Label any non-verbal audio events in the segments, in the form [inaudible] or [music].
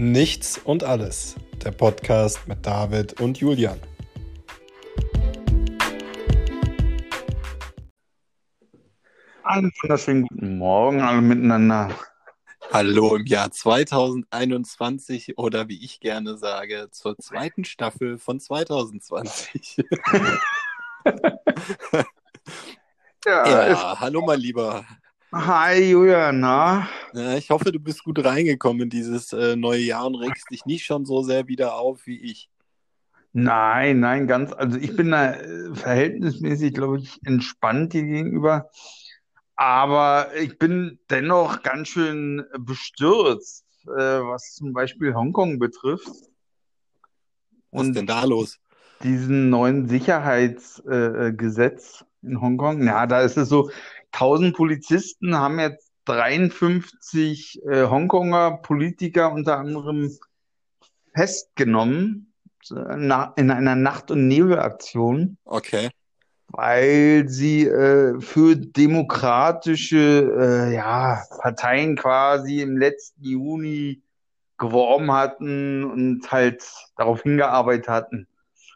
Nichts und alles, der Podcast mit David und Julian. Einen wunderschönen guten Morgen alle miteinander. Hallo im Jahr 2021 oder wie ich gerne sage, zur zweiten Staffel von 2020. [laughs] ja, ja hallo mein Lieber. Hi Julian, na? Ja, ich hoffe, du bist gut reingekommen in dieses äh, neue Jahr und regst dich nicht schon so sehr wieder auf wie ich. Nein, nein, ganz, also ich bin da äh, verhältnismäßig, glaube ich, entspannt dir gegenüber. Aber ich bin dennoch ganz schön bestürzt, äh, was zum Beispiel Hongkong betrifft. Was ist denn da los? Diesen neuen Sicherheitsgesetz äh, in Hongkong. Ja, da ist es so, 1000 Polizisten haben jetzt 53 äh, Hongkonger Politiker unter anderem festgenommen na, in einer Nacht- und Nebelaktion. Okay. Weil sie äh, für demokratische äh, ja, Parteien quasi im letzten Juni geworben hatten und halt darauf hingearbeitet hatten.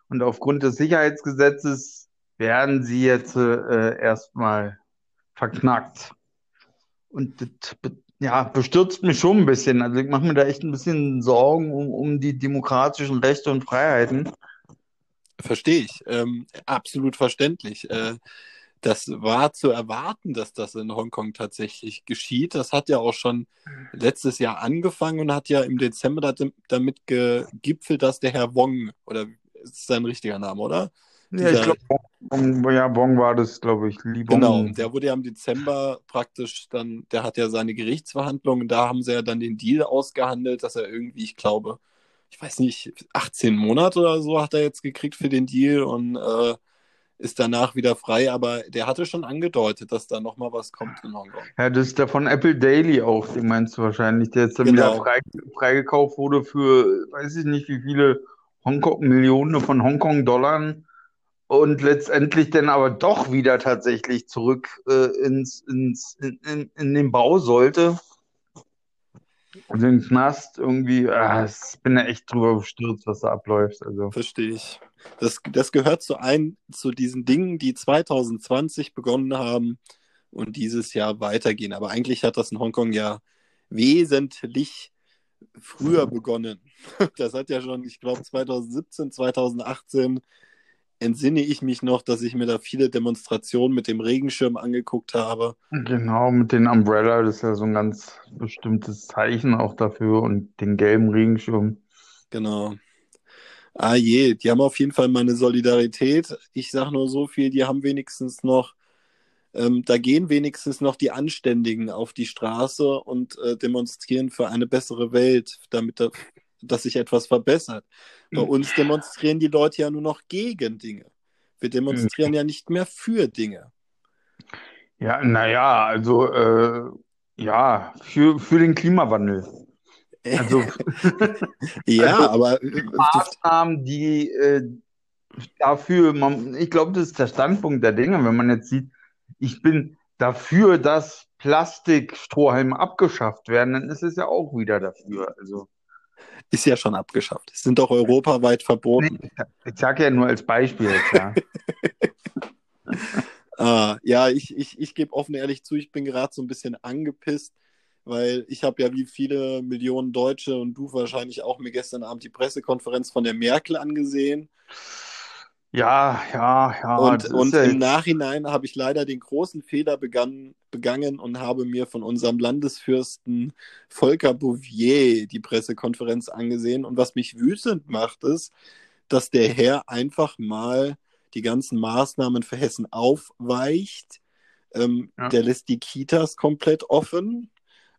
Und aufgrund des Sicherheitsgesetzes werden sie jetzt äh, erstmal verknackt. Und das ja, bestürzt mich schon ein bisschen. Also ich mache mir da echt ein bisschen Sorgen um, um die demokratischen Rechte und Freiheiten. Verstehe ich. Ähm, absolut verständlich. Äh, das war zu erwarten, dass das in Hongkong tatsächlich geschieht. Das hat ja auch schon letztes Jahr angefangen und hat ja im Dezember damit gegipfelt, dass der Herr Wong, oder ist sein richtiger Name, oder? Ja, ich glaube, Bong, ja, Bong war das, glaube ich. Li Genau, der wurde ja im Dezember praktisch dann, der hat ja seine Gerichtsverhandlungen, da haben sie ja dann den Deal ausgehandelt, dass er irgendwie, ich glaube, ich weiß nicht, 18 Monate oder so hat er jetzt gekriegt für den Deal und äh, ist danach wieder frei, aber der hatte schon angedeutet, dass da nochmal was kommt in Hongkong. Ja, das ist der von Apple Daily auch, den meinst du wahrscheinlich, der jetzt dann genau. wieder frei, freigekauft wurde für, weiß ich nicht, wie viele Hongkong, Millionen von Hongkong-Dollar und letztendlich dann aber doch wieder tatsächlich zurück äh, ins, ins, in, in, in den Bau sollte. Also im Knast irgendwie, ah, ich bin da echt drüber bestürzt, was da abläuft. Also. Verstehe ich. Das, das gehört zu ein, zu diesen Dingen, die 2020 begonnen haben und dieses Jahr weitergehen. Aber eigentlich hat das in Hongkong ja wesentlich früher begonnen. [laughs] Das hat ja schon, ich glaube, 2017, 2018 entsinne ich mich noch, dass ich mir da viele Demonstrationen mit dem Regenschirm angeguckt habe. Genau, mit den Umbrella, das ist ja so ein ganz bestimmtes Zeichen auch dafür und den gelben Regenschirm. Genau. Ah je, die haben auf jeden Fall meine Solidarität. Ich sage nur so viel, die haben wenigstens noch, ähm, da gehen wenigstens noch die Anständigen auf die Straße und äh, demonstrieren für eine bessere Welt, damit da, dass sich etwas verbessert. Bei hm. uns demonstrieren die Leute ja nur noch gegen Dinge. Wir demonstrieren hm. ja nicht mehr für Dinge. Ja, naja, also äh, ja, für, für den Klimawandel. Also, [laughs] ja, also, aber äh, Maßnahmen, die äh, dafür, man, ich glaube, das ist der Standpunkt der Dinge, wenn man jetzt sieht, ich bin dafür, dass Plastikstrohhalme abgeschafft werden, dann ist es ja auch wieder dafür. Also ist ja schon abgeschafft. Es sind doch europaweit verboten. Nee, ich sage ja nur als Beispiel. [laughs] Ja, ah, ja ich, ich, ich gebe offen ehrlich zu, ich bin gerade so ein bisschen angepisst, weil ich habe ja wie viele Millionen Deutsche und du wahrscheinlich auch mir gestern Abend die Pressekonferenz von der Merkel angesehen. Ja, ja, ja. Und, und ja im Nachhinein habe ich leider den großen Fehler begangen, begangen und habe mir von unserem Landesfürsten Volker Bouvier die Pressekonferenz angesehen. Und was mich wütend macht, ist, dass der Herr einfach mal die ganzen Maßnahmen für Hessen aufweicht. Ähm, ja. Der lässt die Kitas komplett offen.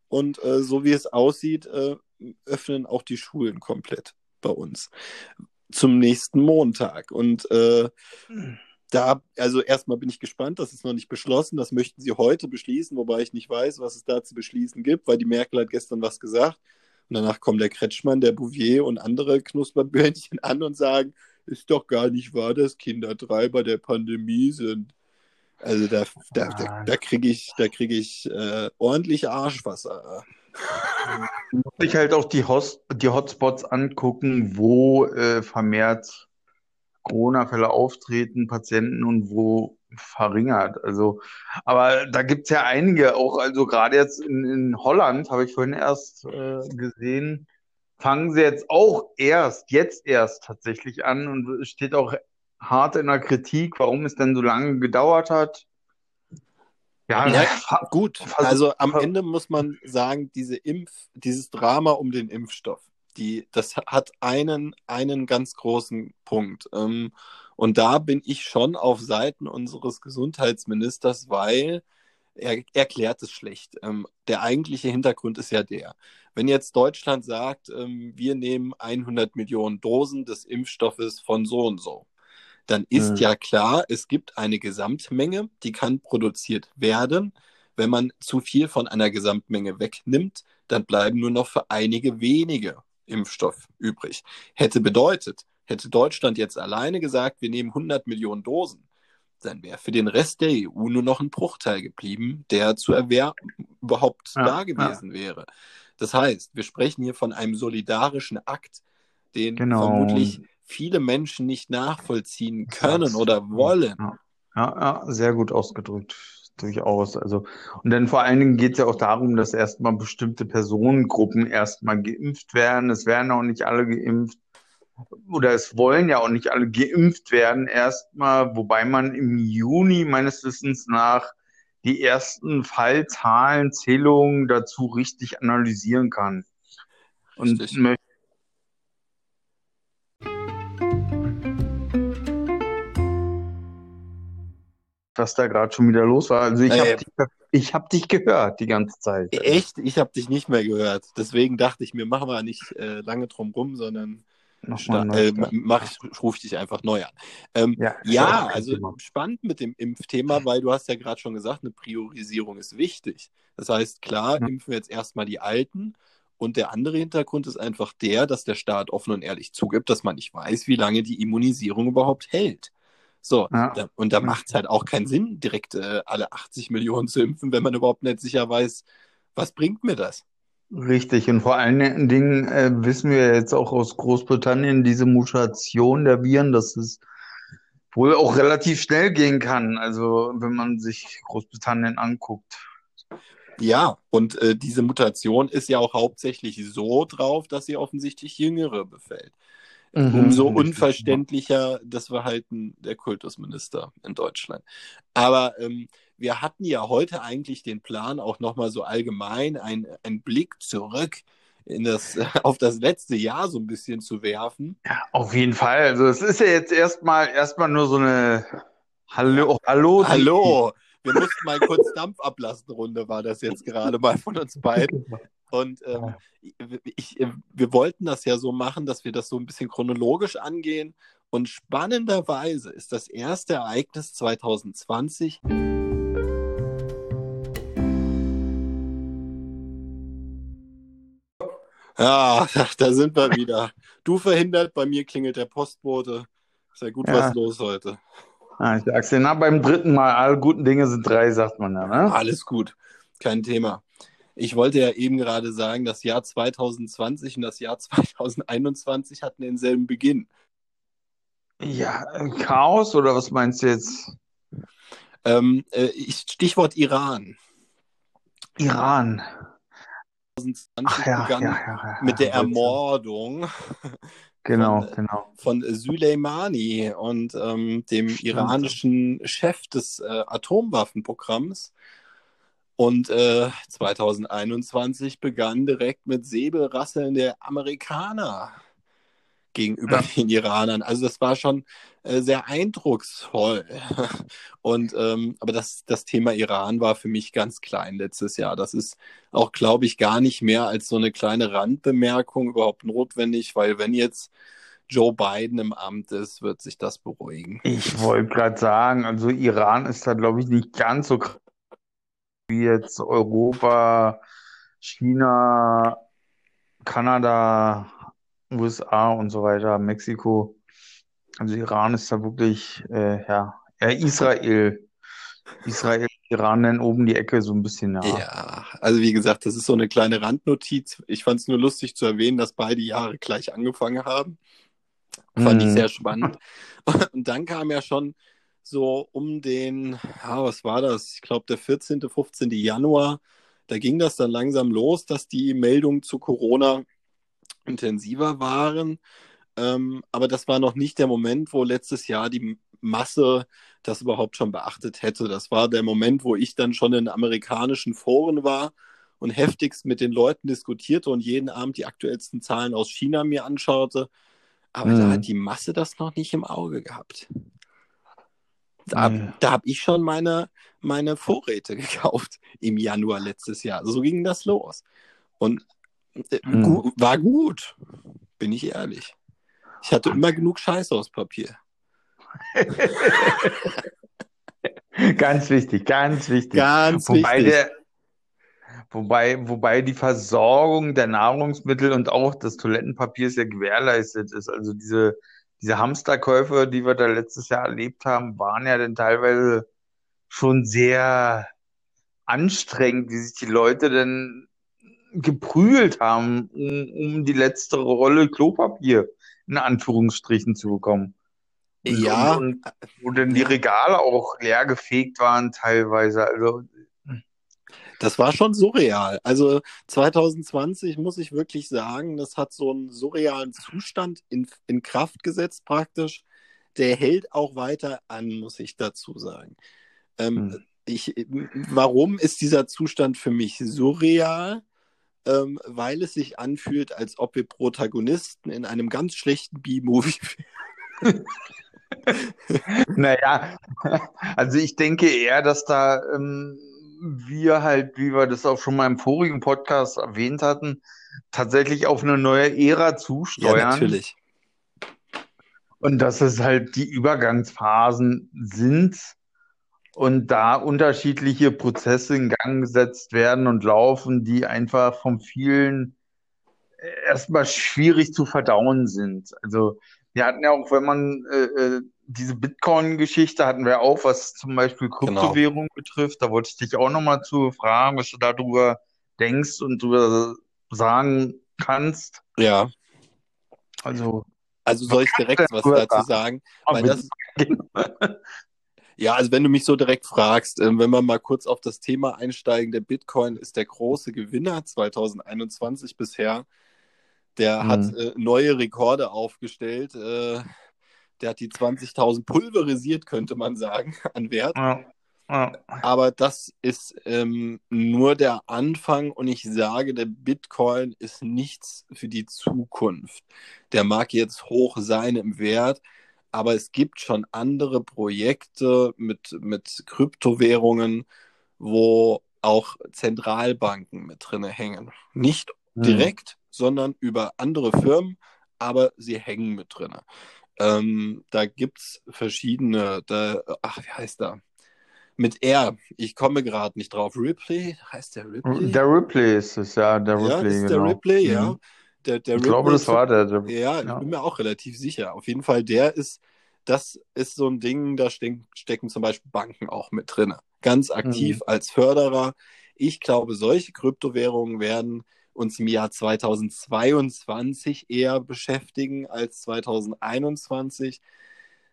Und äh, so wie es aussieht, äh, öffnen auch die Schulen komplett bei uns zum nächsten Montag. Und äh, da, also erstmal bin ich gespannt, das ist noch nicht beschlossen, das möchten sie heute beschließen, wobei ich nicht weiß, was es da zu beschließen gibt, weil die Merkel hat gestern was gesagt. Und danach kommt der Kretschmann, der Bouvier und andere Knusperböhnchen [laughs] an und sagen, ist doch gar nicht wahr, dass Kinder Treiber der Pandemie sind. Also da, da, da, da kriege ich, da krieg ich äh, ordentlich Arschwasser. Muss ich halt auch die, Host, die Hotspots angucken, wo äh, vermehrt Corona-Fälle auftreten, Patienten und wo verringert. Also, aber da gibt es ja einige, auch also gerade jetzt in, in Holland, habe ich vorhin erst äh, gesehen, fangen sie jetzt auch erst, jetzt erst tatsächlich an und es steht auch hart in der Kritik, warum es denn so lange gedauert hat. Ja, ja gut. Also am Ende muss man sagen, diese Impf, dieses Drama um den Impfstoff, die, das hat einen, einen ganz großen Punkt. Ähm, und da bin ich schon auf Seiten unseres Gesundheitsministers, weil er erklärt es schlecht. Ähm, der eigentliche Hintergrund ist ja der, wenn jetzt Deutschland sagt, ähm, wir nehmen 100 Millionen Dosen des Impfstoffes von so und so, dann ist mhm. ja klar, es gibt eine Gesamtmenge, die kann produziert werden. Wenn man zu viel von einer Gesamtmenge wegnimmt, dann bleiben nur noch für einige wenige Impfstoff übrig. Hätte bedeutet, hätte Deutschland jetzt alleine gesagt, wir nehmen 100 Millionen Dosen, dann wäre für den Rest der EU nur noch ein Bruchteil geblieben, der zu erwerben überhaupt ja, da gewesen ja. wäre. Das heißt, wir sprechen hier von einem solidarischen Akt, den genau. vermutlich viele Menschen nicht nachvollziehen können oder wollen. Ja, ja, ja sehr gut ausgedrückt. Durchaus. Also, und dann vor allen Dingen geht es ja auch darum, dass erstmal bestimmte Personengruppen erstmal geimpft werden. Es werden auch nicht alle geimpft. Oder es wollen ja auch nicht alle geimpft werden erstmal, wobei man im Juni meines Wissens nach die ersten Fallzahlen, Zählungen dazu richtig analysieren kann. Und richtig. möchte was da gerade schon wieder los war. Also ich äh, habe dich, hab dich gehört die ganze Zeit. Echt? Ich habe dich nicht mehr gehört. Deswegen dachte ich mir, machen wir nicht äh, lange drum rum, sondern äh, mach ich, rufe dich einfach neu an. Ähm, ja, ja also Thema. spannend mit dem Impfthema, weil du hast ja gerade schon gesagt, eine Priorisierung ist wichtig. Das heißt, klar, ja. impfen wir jetzt erstmal die Alten. Und der andere Hintergrund ist einfach der, dass der Staat offen und ehrlich zugibt, dass man nicht weiß, wie lange die Immunisierung überhaupt hält. So, ja. und da macht es halt auch keinen Sinn, direkt äh, alle 80 Millionen zu impfen, wenn man überhaupt nicht sicher weiß, was bringt mir das? Richtig, und vor allen Dingen äh, wissen wir jetzt auch aus Großbritannien diese Mutation der Viren, dass es wohl auch relativ schnell gehen kann, also wenn man sich Großbritannien anguckt. Ja, und äh, diese Mutation ist ja auch hauptsächlich so drauf, dass sie offensichtlich Jüngere befällt. Mhm, Umso unverständlicher, das Verhalten der Kultusminister in Deutschland. Aber ähm, wir hatten ja heute eigentlich den Plan, auch nochmal so allgemein einen Blick zurück in das, [laughs] auf das letzte Jahr so ein bisschen zu werfen. Ja, auf jeden Fall. Also es ist ja jetzt erstmal erstmal nur so eine Hallo, Hallo. Hallo. Wir mussten mal kurz Dampf ablassen, Runde war das jetzt gerade mal von uns beiden. [laughs] Und ähm, ich, äh, wir wollten das ja so machen, dass wir das so ein bisschen chronologisch angehen. Und spannenderweise ist das erste Ereignis 2020. Ja, [laughs] da sind wir wieder. Du verhindert, bei mir klingelt der Postbote. Ist ja gut ja. was los heute. Ah, ich sag's dir, na, beim dritten Mal, alle guten Dinge sind drei, sagt man ja, ne? Alles gut, kein Thema. Ich wollte ja eben gerade sagen, das Jahr 2020 und das Jahr [laughs] 2021 hatten denselben Beginn. Ja, Chaos oder was meinst du jetzt? Ähm, äh, Stichwort Iran. Iran. 2020 Ach, ja, begann ja, ja, mit der Ermordung [laughs] genau, von, genau. von Soleimani und ähm, dem Stimmt. iranischen Chef des äh, Atomwaffenprogramms. Und äh, 2021 begann direkt mit Säbelrasseln der Amerikaner gegenüber ja. den Iranern. Also das war schon äh, sehr eindrucksvoll. [laughs] Und ähm, aber das, das Thema Iran war für mich ganz klein letztes Jahr. Das ist auch, glaube ich, gar nicht mehr als so eine kleine Randbemerkung überhaupt notwendig, weil wenn jetzt Joe Biden im Amt ist, wird sich das beruhigen. Ich wollte gerade sagen, also Iran ist da, glaube ich, nicht ganz so krass wie jetzt Europa, China, Kanada, USA und so weiter, Mexiko. Also Iran ist da wirklich, äh, ja, ja, Israel Israel, Iran dann oben die Ecke so ein bisschen, ja. Ja, also wie gesagt, das ist so eine kleine Randnotiz. Ich fand es nur lustig zu erwähnen, dass beide Jahre gleich angefangen haben. Fand ich Mhm. sehr spannend. [laughs] Und dann kam ja schon so um den, ja, was war das? Ich glaube, der 14., 15. Januar, da ging das dann langsam los, dass die Meldungen zu Corona intensiver waren. Ähm, aber das war noch nicht der Moment, wo letztes Jahr die Masse das überhaupt schon beachtet hätte. Das war der Moment, wo ich dann schon in amerikanischen Foren war und heftigst mit den Leuten diskutierte und jeden Abend die aktuellsten Zahlen aus China mir anschaute. Aber da Mhm. hat die Masse das noch nicht im Auge gehabt. Da, Nee. da habe ich schon meine, meine Vorräte [laughs] gekauft im Januar letztes Jahr. So ging das los. Und äh, Mhm. gu war gut, bin ich ehrlich. Ich hatte immer genug Scheiße aus Papier. [laughs] Ganz wichtig, ganz wichtig. Ganz Wobei wichtig. der, wobei, wobei die Versorgung der Nahrungsmittel und auch des Toilettenpapiers ja gewährleistet ist. Also diese, diese Hamsterkäufe, die wir da letztes Jahr erlebt haben, waren ja dann teilweise schon sehr anstrengend, wie sich die Leute denn geprügelt haben, um, um die letzte Rolle Klopapier in Anführungsstrichen zu bekommen. Und, Ja. und, und wo dann die. Regale auch leer gefegt waren teilweise. Also Das war schon surreal. Also 2020 muss ich wirklich sagen, das hat so einen surrealen Zustand in, in Kraft gesetzt praktisch. Der hält auch weiter an, muss ich dazu sagen. Ähm, Hm. ich, warum ist dieser Zustand für mich surreal? Ähm, weil es sich anfühlt, als ob wir Protagonisten in einem ganz schlechten B-Movie [laughs] Naja, [laughs] also ich denke eher, dass da ähm, wir halt, wie wir das auch schon mal im vorigen Podcast erwähnt hatten, tatsächlich auf eine neue Ära Ja, zusteuern. natürlich. Und dass es halt die Übergangsphasen sind und da unterschiedliche Prozesse in Gang gesetzt werden und laufen, die einfach von vielen äh, erstmal schwierig zu verdauen sind. Also wir hatten ja auch, wenn man äh, äh, diese Bitcoin-Geschichte hatten wir auch, was zum Beispiel Genau. Kryptowährung betrifft. Da wollte ich dich auch nochmal zu fragen, was du darüber denkst und darüber sagen kannst. Ja. Also, Also soll ich direkt was dazu sagen? Weil das, [laughs] Ja, also wenn du mich so direkt fragst, ähm, wenn wir mal kurz auf das Thema einsteigen, der Bitcoin ist der große Gewinner 2021 bisher. Der Mhm. hat äh, neue Rekorde aufgestellt. Äh, der hat die 20.000 pulverisiert, könnte man sagen, [laughs] an Wert. ja, ja. Aber das ist ähm, nur der Anfang und ich sage, der Bitcoin ist nichts für die Zukunft. Der mag jetzt hoch sein im Wert, aber es gibt schon andere Projekte mit, mit Kryptowährungen, wo auch Zentralbanken mit drin hängen. Nicht Hm. direkt, sondern über andere Firmen, aber sie hängen mit drin. Ähm, da gibt es verschiedene, da, ach, wie heißt der? Mit R, ich komme gerade nicht drauf. Ripley, heißt der Ripley? Der Ripley ist es, ja, der ja, Ripley, ist der genau. Ripley, ja. Mhm. Der, der Ich glaube, Ripley das war der. der ja, ich ja. bin mir auch relativ sicher. Auf jeden Fall, der ist, das ist so ein Ding, da stecken, stecken zum Beispiel Banken auch mit drin. Ganz aktiv als Förderer. Ich glaube, solche Kryptowährungen werden uns im Jahr 2022 eher beschäftigen als 2021.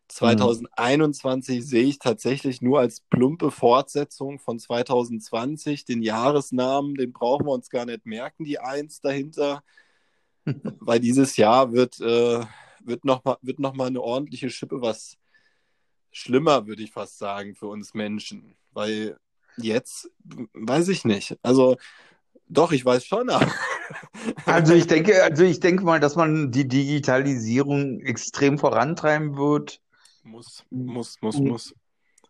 2021 sehe ich tatsächlich nur als plumpe Fortsetzung von 2020. Den Jahresnamen, den brauchen wir uns gar nicht merken, die Eins dahinter [laughs] weil dieses Jahr wird, äh, wird nochmal wird noch mal eine ordentliche Schippe was schlimmer, würde ich fast sagen, für uns Menschen. Weil jetzt, weiß ich nicht. Also, doch, ich weiß schon, [laughs] Also ich denke, also ich denke mal, dass man die Digitalisierung extrem vorantreiben wird. muss, muss, muss, muss.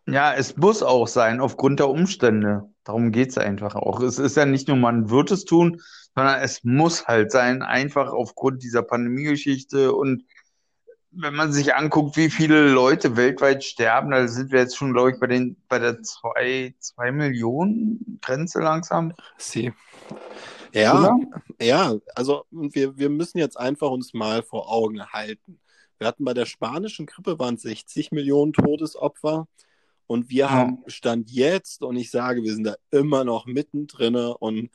Ja, es muss auch sein, aufgrund der Umstände. Darum geht's einfach auch. Es ist ja nicht nur, man wird es tun, sondern es muss halt sein, einfach aufgrund dieser Pandemiegeschichte. Und wenn man sich anguckt, wie viele Leute weltweit sterben, da sind wir jetzt schon, glaube ich, bei den, bei der zwei, zwei Millionen Grenze langsam. Sie. Ja, Oder? ja, also wir, wir müssen jetzt einfach uns mal vor Augen halten. Wir hatten bei der spanischen Grippe waren es 60 Millionen Todesopfer Und wir Ja. haben Stand jetzt, und ich sage, wir sind da immer noch mittendrin. Und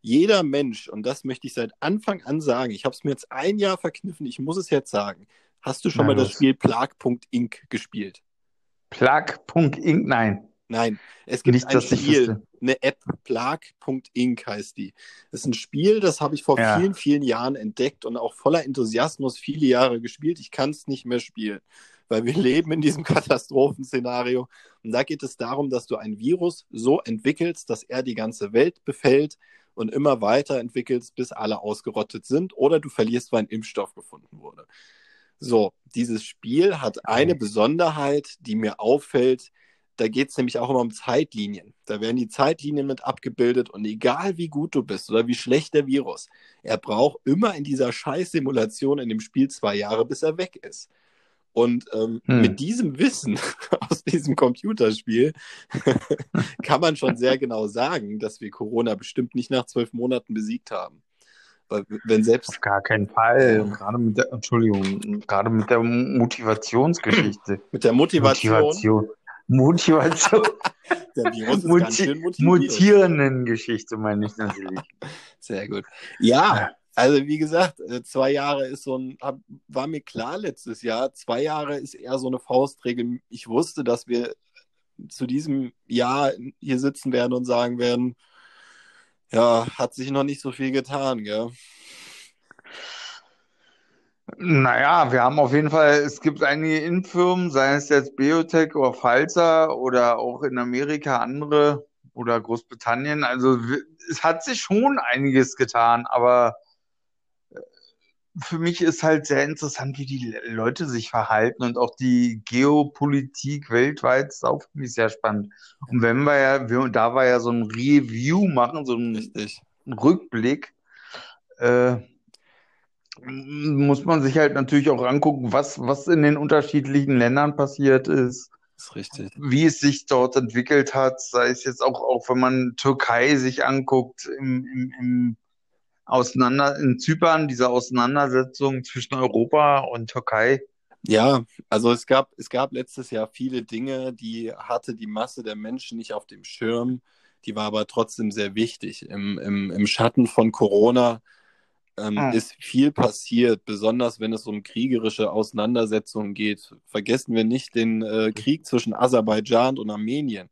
jeder Mensch, und das möchte ich seit Anfang an sagen, ich habe es mir jetzt ein Jahr verkniffen, ich muss es jetzt sagen. Hast du schon Na mal das los. Spiel Plag.inc gespielt? Plug.inc, nein. Nein, es gibt Nicht, ein Spiel, eine App, Plag.inc heißt die. Das ist ein Spiel, das habe ich vor Ja. vielen, vielen Jahren entdeckt und auch voller Enthusiasmus viele Jahre gespielt. Ich kann es nicht mehr spielen, weil wir [laughs] leben in diesem Katastrophenszenario. Und da geht es darum, dass du ein Virus so entwickelst, dass er die ganze Welt befällt und immer weiter entwickelst, bis alle ausgerottet sind oder du verlierst, weil ein Impfstoff gefunden wurde. So, dieses Spiel hat eine. Besonderheit, die mir auffällt. Da geht es nämlich auch immer um Zeitlinien. Da werden die Zeitlinien mit abgebildet und egal wie gut du bist oder wie schlecht der Virus, er braucht immer in dieser Scheißsimulation in dem Spiel zwei Jahre, bis er weg ist. Und ähm, Hm. mit diesem Wissen [laughs] aus diesem Computerspiel [laughs] kann man schon sehr genau sagen, dass wir Corona bestimmt nicht nach zwölf Monaten besiegt haben. Weil wenn selbst Auf gar keinen Fall. Gerade mit der, Entschuldigung, gerade mit der Motivationsgeschichte. [laughs] mit der Motivation, Motivation. Motivation. [laughs] der Virus ist Muti- ganz schön. Mutierenden Geschichte meine ich natürlich. [laughs] Sehr gut. Ja, also wie gesagt, äh, zwei Jahre ist so ein, war mir klar letztes Jahr, zwei Jahre ist eher so eine Faustregel. Ich wusste, dass wir zu diesem Jahr hier sitzen werden und sagen werden, ja, hat sich noch nicht so viel getan, gell? Naja, wir haben auf jeden Fall, es gibt einige Impffirmen, sei es jetzt Biotech oder Pfizer oder auch in Amerika andere oder Großbritannien. Also es hat sich schon einiges getan, aber für mich ist halt sehr interessant, wie die Le- Leute sich verhalten und auch die Geopolitik weltweit ist auch für mich sehr spannend. Und wenn wir ja, wir, da wir ja so ein Review machen, so ein Richtig. Rückblick, äh, muss man sich halt natürlich auch angucken, was, was in den unterschiedlichen Ländern passiert ist, Ist richtig. wie es sich dort entwickelt hat, sei es jetzt auch, auch wenn man Türkei sich anguckt, im, im, im Auseinander, in Zypern, diese Auseinandersetzung zwischen Europa und Türkei. Ja, also es gab, es gab letztes Jahr viele Dinge, die hatte die Masse der Menschen nicht auf dem Schirm. Die war aber trotzdem sehr wichtig. Im, im, im Schatten von Corona ähm, Hm. ist viel passiert, besonders wenn es um kriegerische Auseinandersetzungen geht. Vergessen wir nicht den äh, Krieg zwischen Aserbaidschan und Armenien,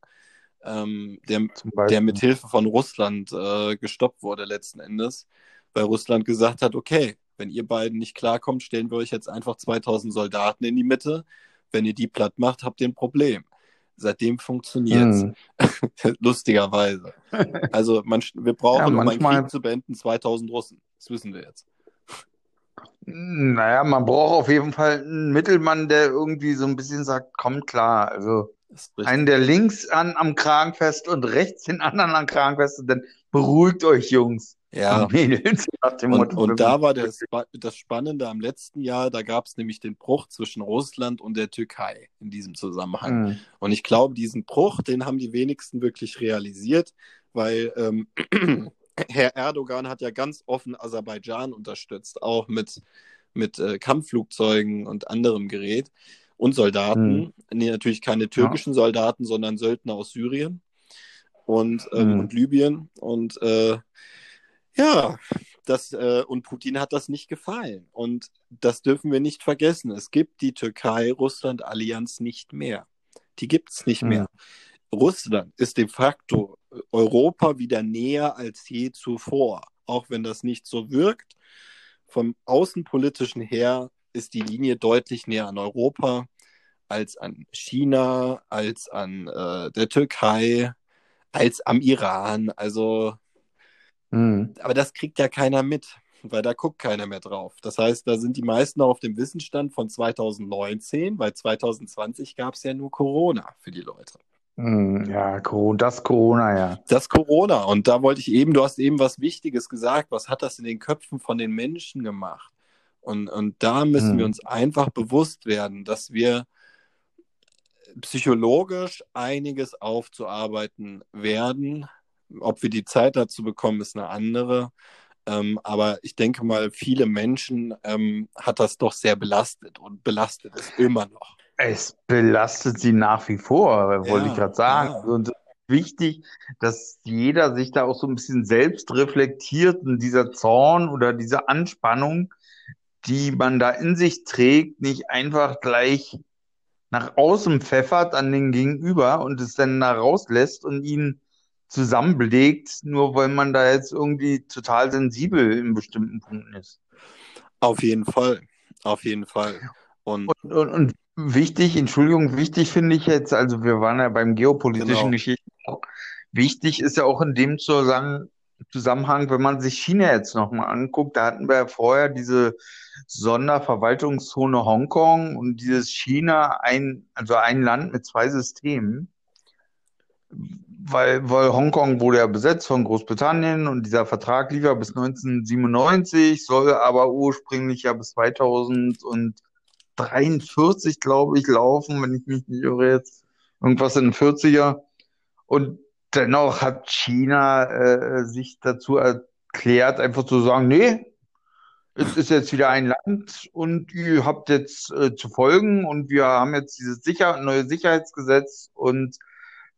ähm, der, der mit Hilfe von Russland äh, gestoppt wurde letzten Endes, weil Russland gesagt hat, okay, wenn ihr beiden nicht klarkommt, stellen wir euch jetzt einfach 2000 Soldaten in die Mitte. Wenn ihr die platt macht, habt ihr ein Problem. Seitdem funktioniert's. Hm. [laughs] Lustigerweise. [laughs] Also man, wir brauchen, Ja, um einen manchmal- Krieg zu beenden, 2000 Russen. Das wissen wir jetzt. Naja, man braucht auf jeden Fall einen Mittelmann, der irgendwie so ein bisschen sagt, kommt klar. Also. Einen, der links an, am Kragen fest und rechts den anderen am Kragen fest und dann beruhigt euch, Jungs Ja. und Mädels, [laughs] Und, Motto. und da war das, das Spannende am letzten Jahr, da gab es nämlich den Bruch zwischen Russland und der Türkei in diesem Zusammenhang. Hm. Und ich glaube, diesen Bruch, den haben die wenigsten wirklich realisiert, weil ähm, [clears throat] Herr Erdogan hat ja ganz offen Aserbaidschan unterstützt, auch mit, mit äh, Kampfflugzeugen und anderem Gerät und Soldaten. Nee, natürlich keine türkischen Soldaten, sondern Söldner aus Syrien und, ähm, Hm. und Libyen. Und äh, ja, das, äh, und Putin hat das nicht gefallen. Und das dürfen wir nicht vergessen. Es gibt die Türkei-Russland-Allianz nicht mehr. Die gibt es nicht Hm. mehr. Russland ist de facto Europa wieder näher als je zuvor, auch wenn das nicht so wirkt. Vom Außenpolitischen her ist die Linie deutlich näher an Europa als an China, als an äh, der Türkei, als am Iran. Also, Hm. aber das kriegt ja keiner mit, weil da guckt keiner mehr drauf. Das heißt, da sind die meisten auf dem Wissensstand von 2019, weil 2020 gab es ja nur Corona für die Leute. Hm. Ja, das Corona, ja. Das Corona. Und da wollte ich eben, du hast eben was Wichtiges gesagt. Was hat das in den Köpfen von den Menschen gemacht? Und, und da müssen Hm. wir uns einfach bewusst werden, dass wir psychologisch einiges aufzuarbeiten werden. Ob wir die Zeit dazu bekommen, ist eine andere. Ähm, aber ich denke mal, viele Menschen ähm, hat das doch sehr belastet und belastet es immer noch. Es belastet sie nach wie vor, wollte ich Ja, gerade sagen. ja. Und es ist wichtig, dass jeder sich da auch so ein bisschen selbst reflektiert und dieser Zorn oder diese Anspannung, die man da in sich trägt, nicht einfach gleich nach außen pfeffert an den Gegenüber und es dann da rauslässt und ihn zusammenbelegt, nur weil man da jetzt irgendwie total sensibel in bestimmten Punkten ist. Auf jeden Fall. Auf jeden Fall. Und Und, und, und wichtig, Entschuldigung, wichtig finde ich jetzt, also wir waren ja beim geopolitischen genau. Geschichten auch, wichtig ist ja auch in dem Zusammenhang, Zusammenhang, wenn man sich China jetzt nochmal anguckt, da hatten wir ja vorher diese Sonderverwaltungszone Hongkong und dieses China ein, also ein Land mit zwei Systemen, weil, weil Hongkong wurde ja besetzt von Großbritannien und dieser Vertrag lief ja bis 1997, soll aber ursprünglich ja bis 2043, glaube ich, laufen, wenn ich mich nicht irre jetzt. Irgendwas in den 40er. Und dennoch hat China äh, sich dazu erklärt, einfach zu sagen, nee, es ist jetzt wieder ein Land und ihr habt jetzt äh, zu folgen und wir haben jetzt dieses Sicher neue Sicherheitsgesetz und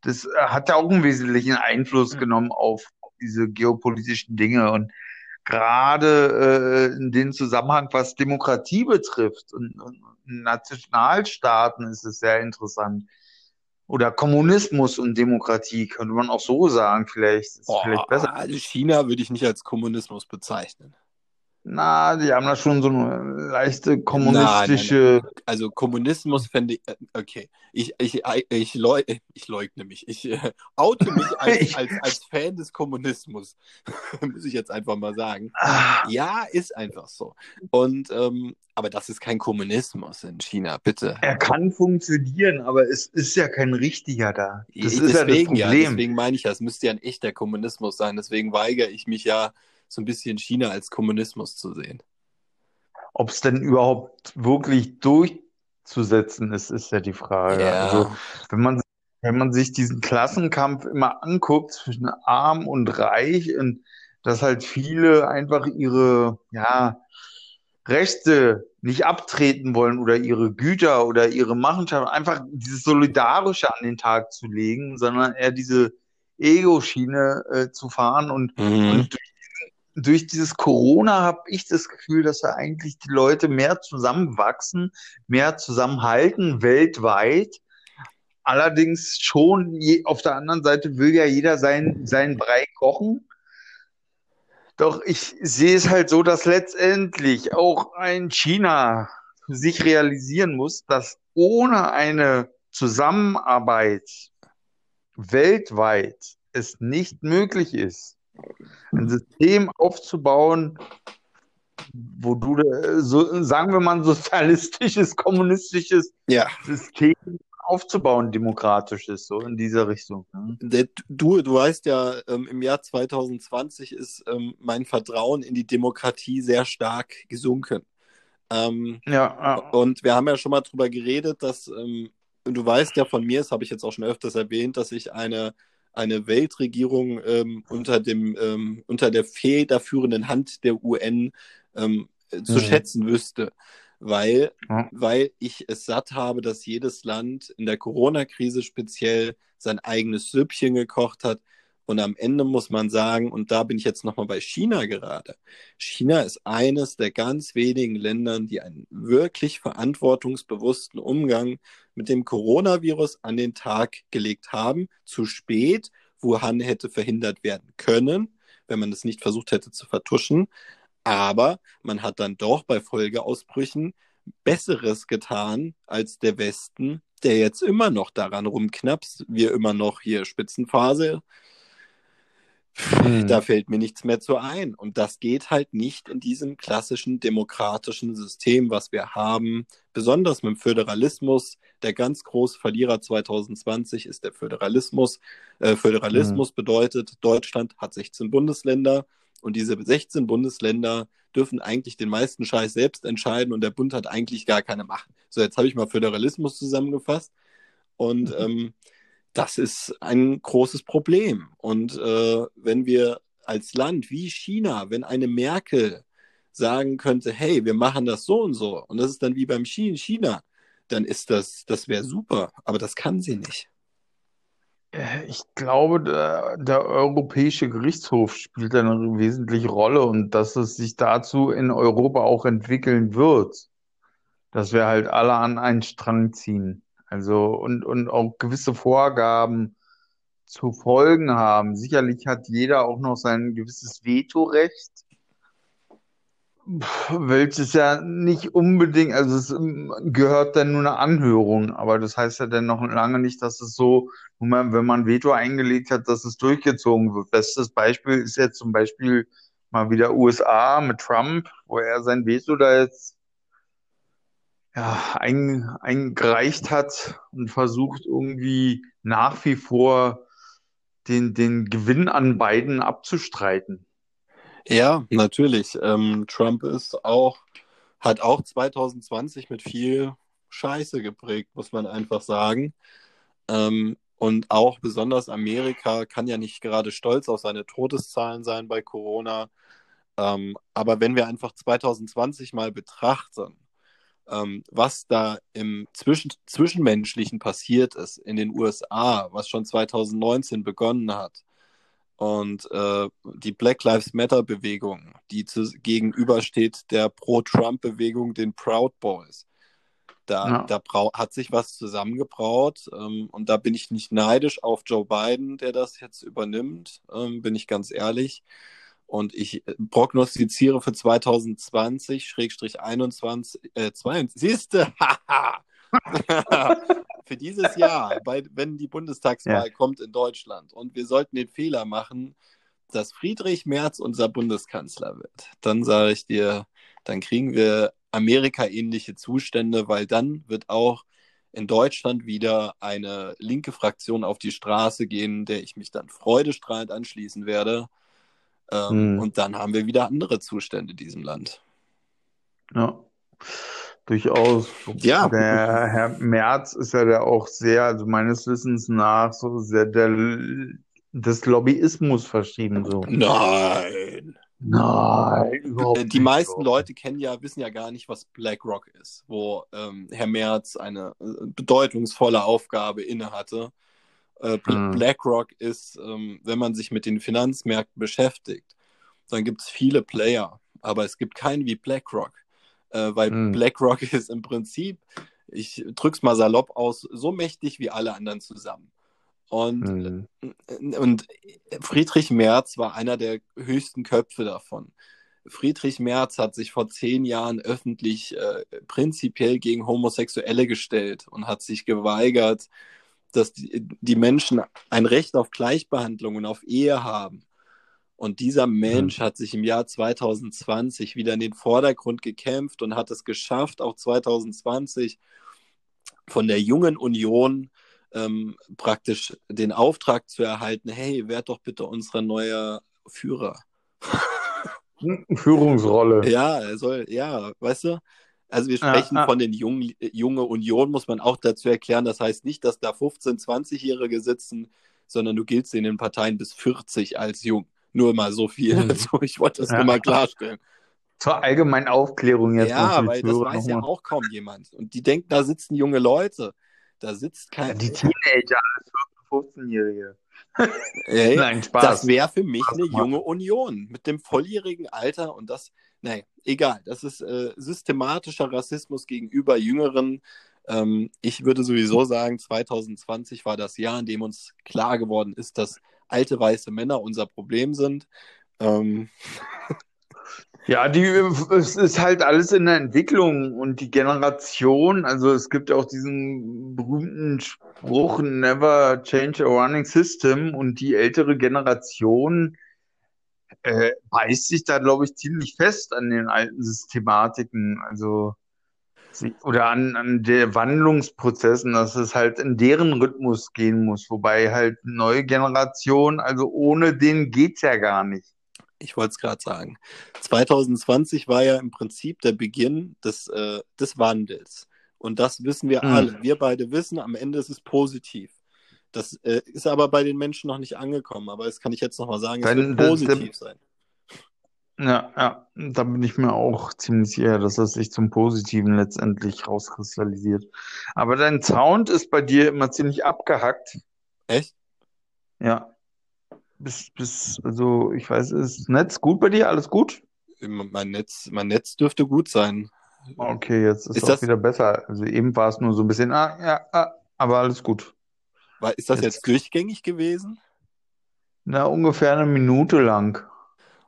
das äh, hat ja auch einen wesentlichen Einfluss genommen auf diese geopolitischen Dinge und gerade äh, in dem Zusammenhang, was Demokratie betrifft und, und Nationalstaaten ist es sehr interessant. Oder Kommunismus und Demokratie, könnte man auch so sagen, vielleicht. Ist vielleicht besser. Boah, also China würde ich nicht als Kommunismus bezeichnen. Na, die haben da schon so eine leichte Nein, nein, kommunistische. nein. Also Kommunismus fände ich, äh, okay, ich, ich, ich, leu, ich leugne mich, ich äh, oute mich [laughs] als, als, als Fan des Kommunismus, [laughs] muss ich jetzt einfach mal sagen. Ah, Ja, ist einfach so. Und, ähm, aber das ist kein Kommunismus in China, bitte. er kann funktionieren, aber es ist ja kein richtiger da. Das Ich- ist ja das deswegen ja, Problem. deswegen meine ich ja, es müsste ja ein echter Kommunismus sein. Deswegen weigere ich mich ja, so ein bisschen China als Kommunismus zu sehen. Ob es denn überhaupt wirklich durchzusetzen ist, ist ja die Frage. Ja. Also, wenn man, wenn man sich diesen Klassenkampf immer anguckt zwischen Arm und Reich und dass halt viele einfach ihre, ja, Rechte nicht abtreten wollen oder ihre Güter oder ihre Machenschaften, einfach dieses Solidarische an den Tag zu legen, sondern eher diese Ego-Schiene äh, zu fahren und Mhm. und durch, durch dieses Corona habe ich das Gefühl, dass da eigentlich die Leute mehr zusammenwachsen, mehr zusammenhalten weltweit. Allerdings schon je, auf der anderen Seite will ja jeder sein, seinen Brei kochen. Doch ich sehe es halt so, dass letztendlich auch ein China sich realisieren muss, dass ohne eine Zusammenarbeit weltweit es nicht möglich ist, ein System aufzubauen, wo du, äh, so, sagen wir mal, ein sozialistisches, [laughs] kommunistisches Ja, System aufzubauen, demokratisches, so in dieser Richtung. Ne? Du, du weißt ja, ähm, im Jahr 2020 ist ähm, mein Vertrauen in die Demokratie sehr stark gesunken. Ähm, Ja, ja. und wir haben ja schon mal drüber geredet, dass ähm, du weißt ja von mir, das habe ich jetzt auch schon öfters erwähnt, dass ich eine, eine Weltregierung ähm, unter dem, ähm, unter der federführenden Hand der UN ähm, äh, zu Mhm. schätzen wüsste. Weil, Ja. weil ich es satt habe, dass jedes Land in der Corona-Krise speziell sein eigenes Süppchen gekocht hat. Und am Ende muss man sagen, und da bin ich jetzt nochmal bei China gerade. China ist eines der ganz wenigen Ländern, die einen wirklich verantwortungsbewussten Umgang mit dem Coronavirus an den Tag gelegt haben. Zu spät. Wuhan hätte verhindert werden können, wenn man es nicht versucht hätte zu vertuschen. Aber man hat dann doch bei Folgeausbrüchen Besseres getan als der Westen, der jetzt immer noch daran rumknapst. Wir immer noch hier Spitzenphase. Hm. Da fällt mir nichts mehr zu ein. Und das geht halt nicht in diesem klassischen demokratischen System, was wir haben. Besonders mit dem Föderalismus. Der ganz große Verlierer 2020 ist der Föderalismus. Äh, Föderalismus bedeutet, Deutschland hat 16 Bundesländer und diese 16 Bundesländer dürfen eigentlich den meisten Scheiß selbst entscheiden und der Bund hat eigentlich gar keine Macht. So, jetzt habe ich mal Föderalismus zusammengefasst. Und Mhm. ähm, das ist ein großes Problem. Und äh, wenn wir als Land wie China, wenn eine Merkel sagen könnte, hey, wir machen das so und so, und das ist dann wie beim Chi- China, dann ist das, das wäre super. Aber das kann sie nicht. Äh, ich glaube, der, der Europäische Gerichtshof spielt eine wesentliche Rolle und dass es sich dazu in Europa auch entwickeln wird, dass wir halt alle an einen Strang ziehen. Also und, und auch gewisse Vorgaben zu folgen haben. Sicherlich hat jeder auch noch sein gewisses Vetorecht, welches ja nicht unbedingt, also es ähm, gehört dann nur eine Anhörung, aber das heißt ja dann noch lange nicht, dass es so, wenn man Veto eingelegt hat, dass es durchgezogen wird. Bestes Beispiel ist jetzt zum Beispiel mal wieder USA mit Trump, wo er sein Veto da jetzt ja, ein, eingereicht hat und versucht irgendwie nach wie vor den, den Gewinn an beiden abzustreiten. Ja, natürlich. Ähm, Trump ist auch, hat auch 2020 mit viel Scheiße geprägt, muss man einfach sagen. Ähm, und auch besonders Amerika kann ja nicht gerade stolz auf seine Todeszahlen sein bei Corona. Ähm, aber wenn wir einfach 2020 mal betrachten, ähm, was da im Zwischen Zwischenmenschlichen passiert ist in den USA, was schon 2019 begonnen hat, und äh, die Black Lives Matter Bewegung, die zu, gegenübersteht der Pro-Trump-Bewegung, den Proud Boys. Da, ja. da hat sich was zusammengebraut ähm, und da bin ich nicht neidisch auf Joe Biden, der das jetzt übernimmt, ähm, bin ich ganz ehrlich. Und ich äh, prognostiziere für 2020, Schrägstrich 21, äh, 22, siehste, haha, [laughs] für dieses Jahr, bei, wenn die Bundestagswahl ja. kommt in Deutschland und wir sollten den Fehler machen, dass Friedrich Merz unser Bundeskanzler wird, dann sage ich dir, dann kriegen wir Amerika-ähnliche Zustände, weil dann wird auch in Deutschland wieder eine linke Fraktion auf die Straße gehen, der ich mich dann freudestrahlend anschließen werde. Ähm, hm. Und dann haben wir wieder andere Zustände in diesem Land. Ja durchaus. Ja. Der Herr Merz ist ja der auch sehr, also meines Wissens nach, so sehr der, des Lobbyismus verschrieben, so. Nein. Nein, überhaupt Die meisten so. Leute kennen ja, wissen ja gar nicht, was BlackRock ist, wo ähm, Herr Merz eine äh, bedeutungsvolle Aufgabe innehatte. Äh, hm. BlackRock ist, ähm, wenn man sich mit den Finanzmärkten beschäftigt, dann gibt es viele Player, aber es gibt keinen wie BlackRock äh, weil mhm. BlackRock [laughs] ist im Prinzip, ich drück's mal salopp aus, so mächtig wie alle anderen zusammen. Und, mhm. und Friedrich Merz war einer der höchsten Köpfe davon. Friedrich Merz hat sich vor zehn Jahren öffentlich äh, prinzipiell gegen Homosexuelle gestellt und hat sich geweigert, dass die, die Menschen ein Recht auf Gleichbehandlung und auf Ehe haben. Und dieser Mensch hat sich im Jahr 2020 wieder in den Vordergrund gekämpft und hat es geschafft, auch 2020 von der jungen Union ähm, praktisch den Auftrag zu erhalten, hey, werd doch bitte unser neuer Führer. Führungsrolle. Ja, er soll, ja, weißt du? Also wir sprechen ja, ja. von den jungen, junge Union, muss man auch dazu erklären. Das heißt nicht, dass da 15, 20-Jährige sitzen, sondern du giltst in den Parteien bis 40 als jung. Nur mal so viel. Mhm. Also ich wollte das ja. nur mal klarstellen. Zur allgemeinen Aufklärung jetzt. Ja, weil das weiß ja auch kaum jemand. Und die denken, da sitzen junge Leute. Da sitzt kein. Die Teenager, 15-Jährige. Ey, [laughs] Nein, Spaß. Das wäre für mich eine junge Union mit dem volljährigen Alter und das, nein, egal. Das ist äh, systematischer Rassismus gegenüber Jüngeren. Ähm, ich würde sowieso sagen, 2020 war das Jahr, in dem uns klar geworden ist, dass alte weiße Männer unser Problem sind. Ähm. [laughs] Ja, die, es ist halt alles in der Entwicklung und die Generation, also es gibt auch diesen berühmten Spruch, never change a running system und die ältere Generation äh, beißt sich da, glaube ich, ziemlich fest an den alten Systematiken. Also oder an, an der Wandlungsprozessen, dass es halt in deren Rhythmus gehen muss, wobei halt neue Generation, also ohne den geht's ja gar nicht. Ich wollte es gerade sagen. 2020 war ja im Prinzip der Beginn des, äh, des Wandels. Und das wissen wir mhm. alle. Wir beide wissen, am Ende ist es positiv. Das äh, ist aber bei den Menschen noch nicht angekommen. Aber das kann ich jetzt noch mal sagen, es wird positiv sein. Ja, ja, da bin ich mir auch ziemlich sicher, dass das sich zum Positiven letztendlich rauskristallisiert. Aber dein Sound ist bei dir immer ziemlich abgehackt. Echt? Ja. Bis, bis, also ich weiß, ist Netz gut bei dir? Alles gut? Mein Netz, mein Netz dürfte gut sein. Okay, jetzt ist, Ist auch das- wieder besser. Also eben war es nur so ein bisschen, ah, ja, ah, aber alles gut. War- Ist das Jetzt- jetzt durchgängig gewesen? Na, ungefähr eine Minute lang.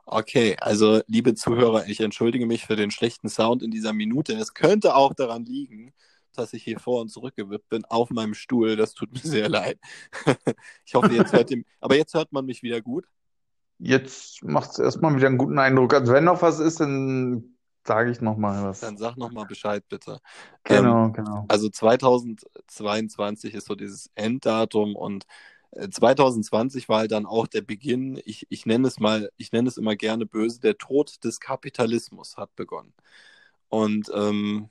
Okay, also liebe Zuhörer, ich entschuldige mich für den schlechten Sound in dieser Minute. Es könnte auch daran liegen, dass ich hier vor und zurückgewippt bin auf meinem Stuhl. Das tut mir sehr leid. [laughs] Ich hoffe, jetzt hört ihr, [laughs] aber jetzt hört man mich wieder gut. Jetzt macht es erstmal wieder einen guten Eindruck. Also wenn noch was ist, dann sage ich noch mal was. Dann sag nochmal Bescheid, bitte. Genau, genau. Also 2022 ist so dieses Enddatum und äh, 2020 war halt dann auch der Beginn, ich, ich nenne es mal, ich nenne es immer gerne böse, der Tod des Kapitalismus hat begonnen. Und ähm,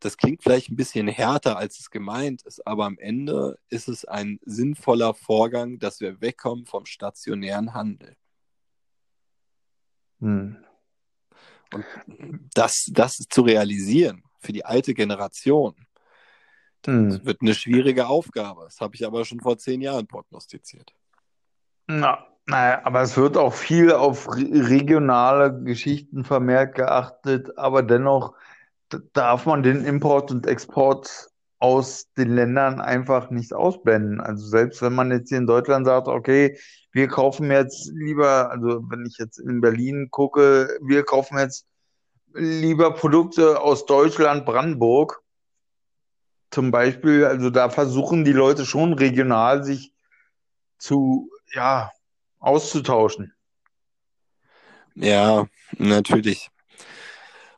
das klingt vielleicht ein bisschen härter, als es gemeint ist, aber am Ende ist es ein sinnvoller Vorgang, dass wir wegkommen vom stationären Handel. Hm. Das, das zu realisieren für die alte Generation, Hm. wird eine schwierige Aufgabe. Das habe ich aber schon vor zehn Jahren prognostiziert. Na, naja, aber es wird auch viel auf re- regionale Geschichten vermehrt geachtet, aber dennoch darf man den Import und Export aus den Ländern einfach nicht ausblenden. Also selbst wenn man jetzt hier in Deutschland sagt, okay, wir kaufen jetzt lieber, also wenn ich jetzt in Berlin gucke, wir kaufen jetzt lieber Produkte aus Deutschland, Brandenburg zum Beispiel, also da versuchen die Leute schon regional sich zu, ja, auszutauschen. Ja, natürlich.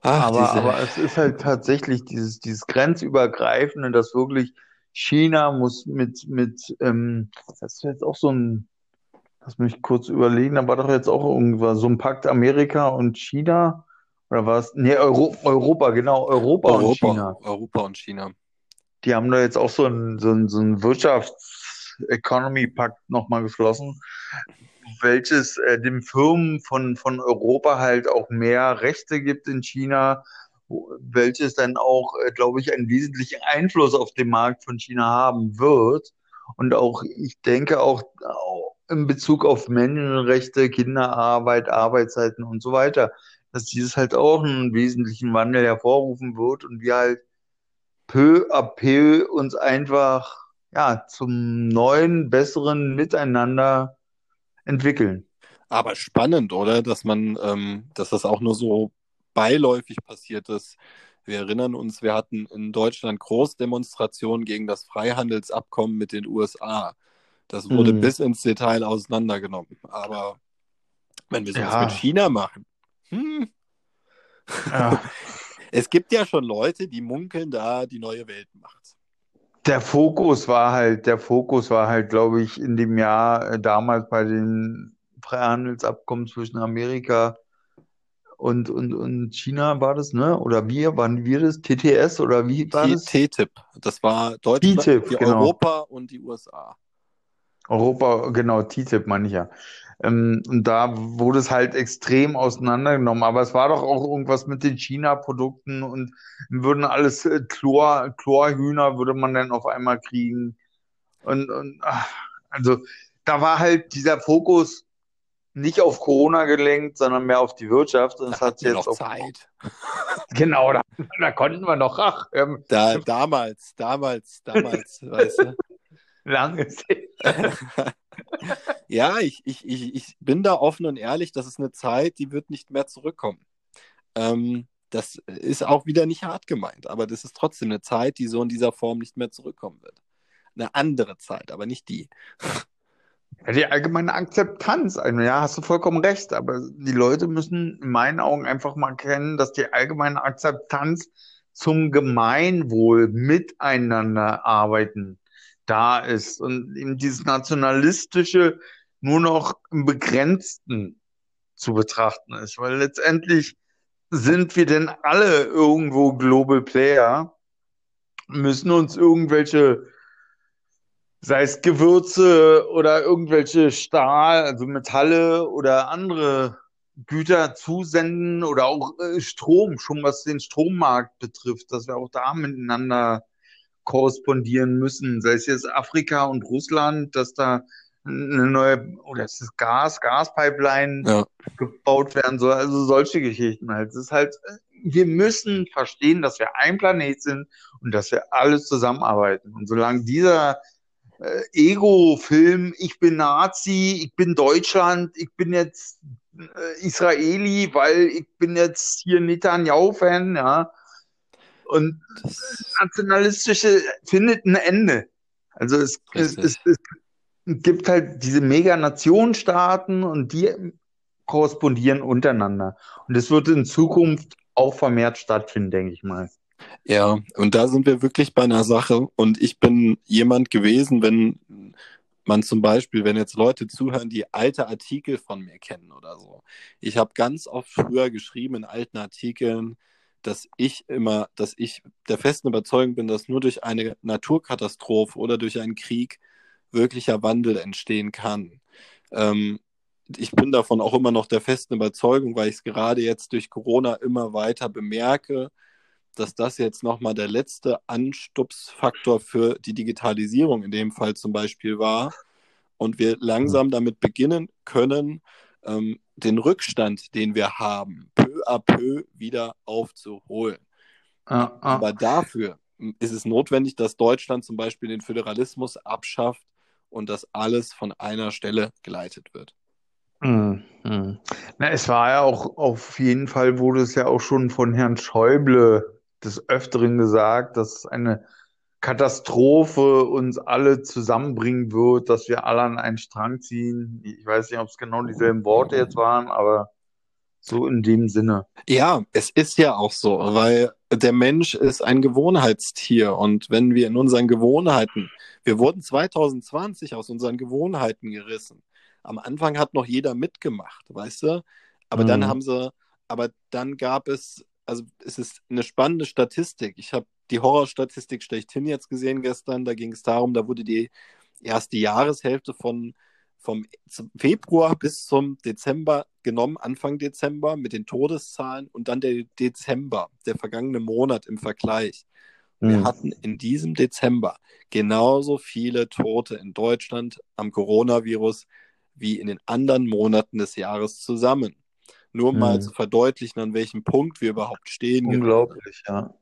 Ach, Aber, diese, aber es ist halt tatsächlich dieses, dieses Grenzübergreifende, dass wirklich China muss mit, mit, ähm, das ist jetzt auch so ein, lass mich kurz überlegen, da war doch jetzt auch irgendwas, so ein Pakt Amerika und China, oder was? Nee, Euro, Europa, genau, Europa und Europa, China. Europa und China. Die haben da jetzt auch so einen, so einen, so einen Wirtschafts-Economy-Pakt nochmal geschlossen, welches äh, den Firmen von, von Europa halt auch mehr Rechte gibt in China, welches dann auch, äh, glaube ich, einen wesentlichen Einfluss auf den Markt von China haben wird. Und auch, ich denke auch, auch in Bezug auf Menschenrechte, Kinderarbeit, Arbeitszeiten und so weiter, dass dieses halt auch einen wesentlichen Wandel hervorrufen wird und wir halt peu à peu uns einfach ja zum neuen, besseren Miteinander entwickeln. Aber spannend, oder? Dass man, ähm, dass das auch nur so beiläufig passiert ist. Wir erinnern uns, wir hatten in Deutschland Großdemonstrationen gegen das Freihandelsabkommen mit den USA. Das wurde Hm. bis ins Detail auseinandergenommen. Aber wenn wir sowas Ja. mit China machen, hm, Ja. [laughs] es gibt ja schon Leute, die munkeln da die neue Welt macht. Der Fokus war halt, der Fokus war halt, glaube ich, in dem Jahr äh, damals bei den Freihandelsabkommen zwischen Amerika und, und, und China war das, ne? Oder wir, waren wir das? TTS oder wie war das? TTIP, das war Deutschland, TTIP, genau. Europa und die USA. Europa, genau, TTIP meine ich ja. Ähm, und da wurde es halt extrem auseinandergenommen. Aber es war doch auch irgendwas mit den China-Produkten und würden alles äh, Chlor, Chlorhühner würde man dann auf einmal kriegen. Und, und ach, also da war halt dieser Fokus nicht auf Corona gelenkt, sondern mehr auf die Wirtschaft. Und Da es hat jetzt noch auf, Zeit. [laughs] genau, da, da konnten wir noch, ach, ähm, Da, damals, damals, damals, weißt du. [laughs] lange [laughs] Ja, ich, ich, ich, ich bin da offen und ehrlich, das ist eine Zeit, die wird nicht mehr zurückkommen. Ähm, das ist auch wieder nicht hart gemeint, aber das ist trotzdem eine Zeit, die so in dieser Form nicht mehr zurückkommen wird. Eine andere Zeit, aber nicht die. Die allgemeine Akzeptanz, also ja, hast du vollkommen recht, aber die Leute müssen in meinen Augen einfach mal kennen, dass die allgemeine Akzeptanz zum Gemeinwohl miteinander arbeiten da ist und eben dieses nationalistische nur noch im Begrenzten zu betrachten ist, weil letztendlich sind wir denn alle irgendwo Global Player, müssen uns irgendwelche sei es Gewürze oder irgendwelche Stahl, also Metalle oder andere Güter zusenden oder auch äh, Strom, schon was den Strommarkt betrifft, dass wir auch da miteinander korrespondieren müssen, sei es jetzt Afrika und Russland, dass da eine neue, oder es ist Gas, Gaspipeline Ja. gebaut werden soll, also solche Geschichten halt. Es ist halt, wir müssen verstehen, dass wir ein Planet sind und dass wir alles zusammenarbeiten. Und solange dieser äh, Ego-Film, ich bin Nazi, ich bin Deutschland, ich bin jetzt äh, Israeli, weil ich bin jetzt hier Netanyahu-Fan, ja. Und Das, nationalistische findet ein Ende. Also es, es, es, es gibt halt diese Mega-Nationenstaaten und die korrespondieren untereinander. Und das wird in Zukunft auch vermehrt stattfinden, denke ich mal. ja, und da sind wir wirklich bei einer Sache. Und ich bin jemand gewesen, wenn man zum Beispiel, wenn jetzt Leute zuhören, die alte Artikel von mir kennen oder so. Ich habe ganz oft früher geschrieben in alten Artikeln, dass ich immer, dass ich der festen Überzeugung bin, dass nur durch eine Naturkatastrophe oder durch einen Krieg wirklicher Wandel entstehen kann. Ähm, ich bin davon auch immer noch der festen Überzeugung, weil ich es gerade jetzt durch Corona immer weiter bemerke, dass das jetzt nochmal der letzte Anstupsfaktor für die Digitalisierung in dem Fall zum Beispiel war und wir langsam damit beginnen können, ähm, den Rückstand, den wir haben, peu à peu wieder aufzuholen. Ah, ah. Aber dafür ist es notwendig, dass Deutschland zum Beispiel den Föderalismus abschafft und dass alles von einer Stelle geleitet wird. Hm, hm. Na, es war ja auch, auf jeden Fall wurde es ja auch schon von Herrn Schäuble des Öfteren gesagt, dass eine Katastrophe uns alle zusammenbringen wird, dass wir alle an einen Strang ziehen. Ich weiß nicht, ob es genau dieselben Worte jetzt waren, aber so in dem Sinne. Ja, es ist ja auch so, weil der Mensch ist ein Gewohnheitstier und wenn wir in unseren Gewohnheiten, wir wurden 2020 aus unseren Gewohnheiten gerissen. Am Anfang hat noch jeder mitgemacht, weißt du? Aber dann Mhm. haben sie, aber dann gab es, also es ist eine spannende Statistik. Ich habe die Horrorstatistik schlechthin jetzt gesehen gestern. Da ging es darum, da wurde die erste Jahreshälfte von vom Februar bis zum Dezember genommen, Anfang Dezember mit den Todeszahlen und dann der Dezember, der vergangene Monat im Vergleich. Wir Hm. hatten in diesem Dezember genauso viele Tote in Deutschland am Coronavirus wie in den anderen Monaten des Jahres zusammen. Nur um mal zu verdeutlichen, an welchem Punkt wir überhaupt stehen. gerade. Unglaublich, ja.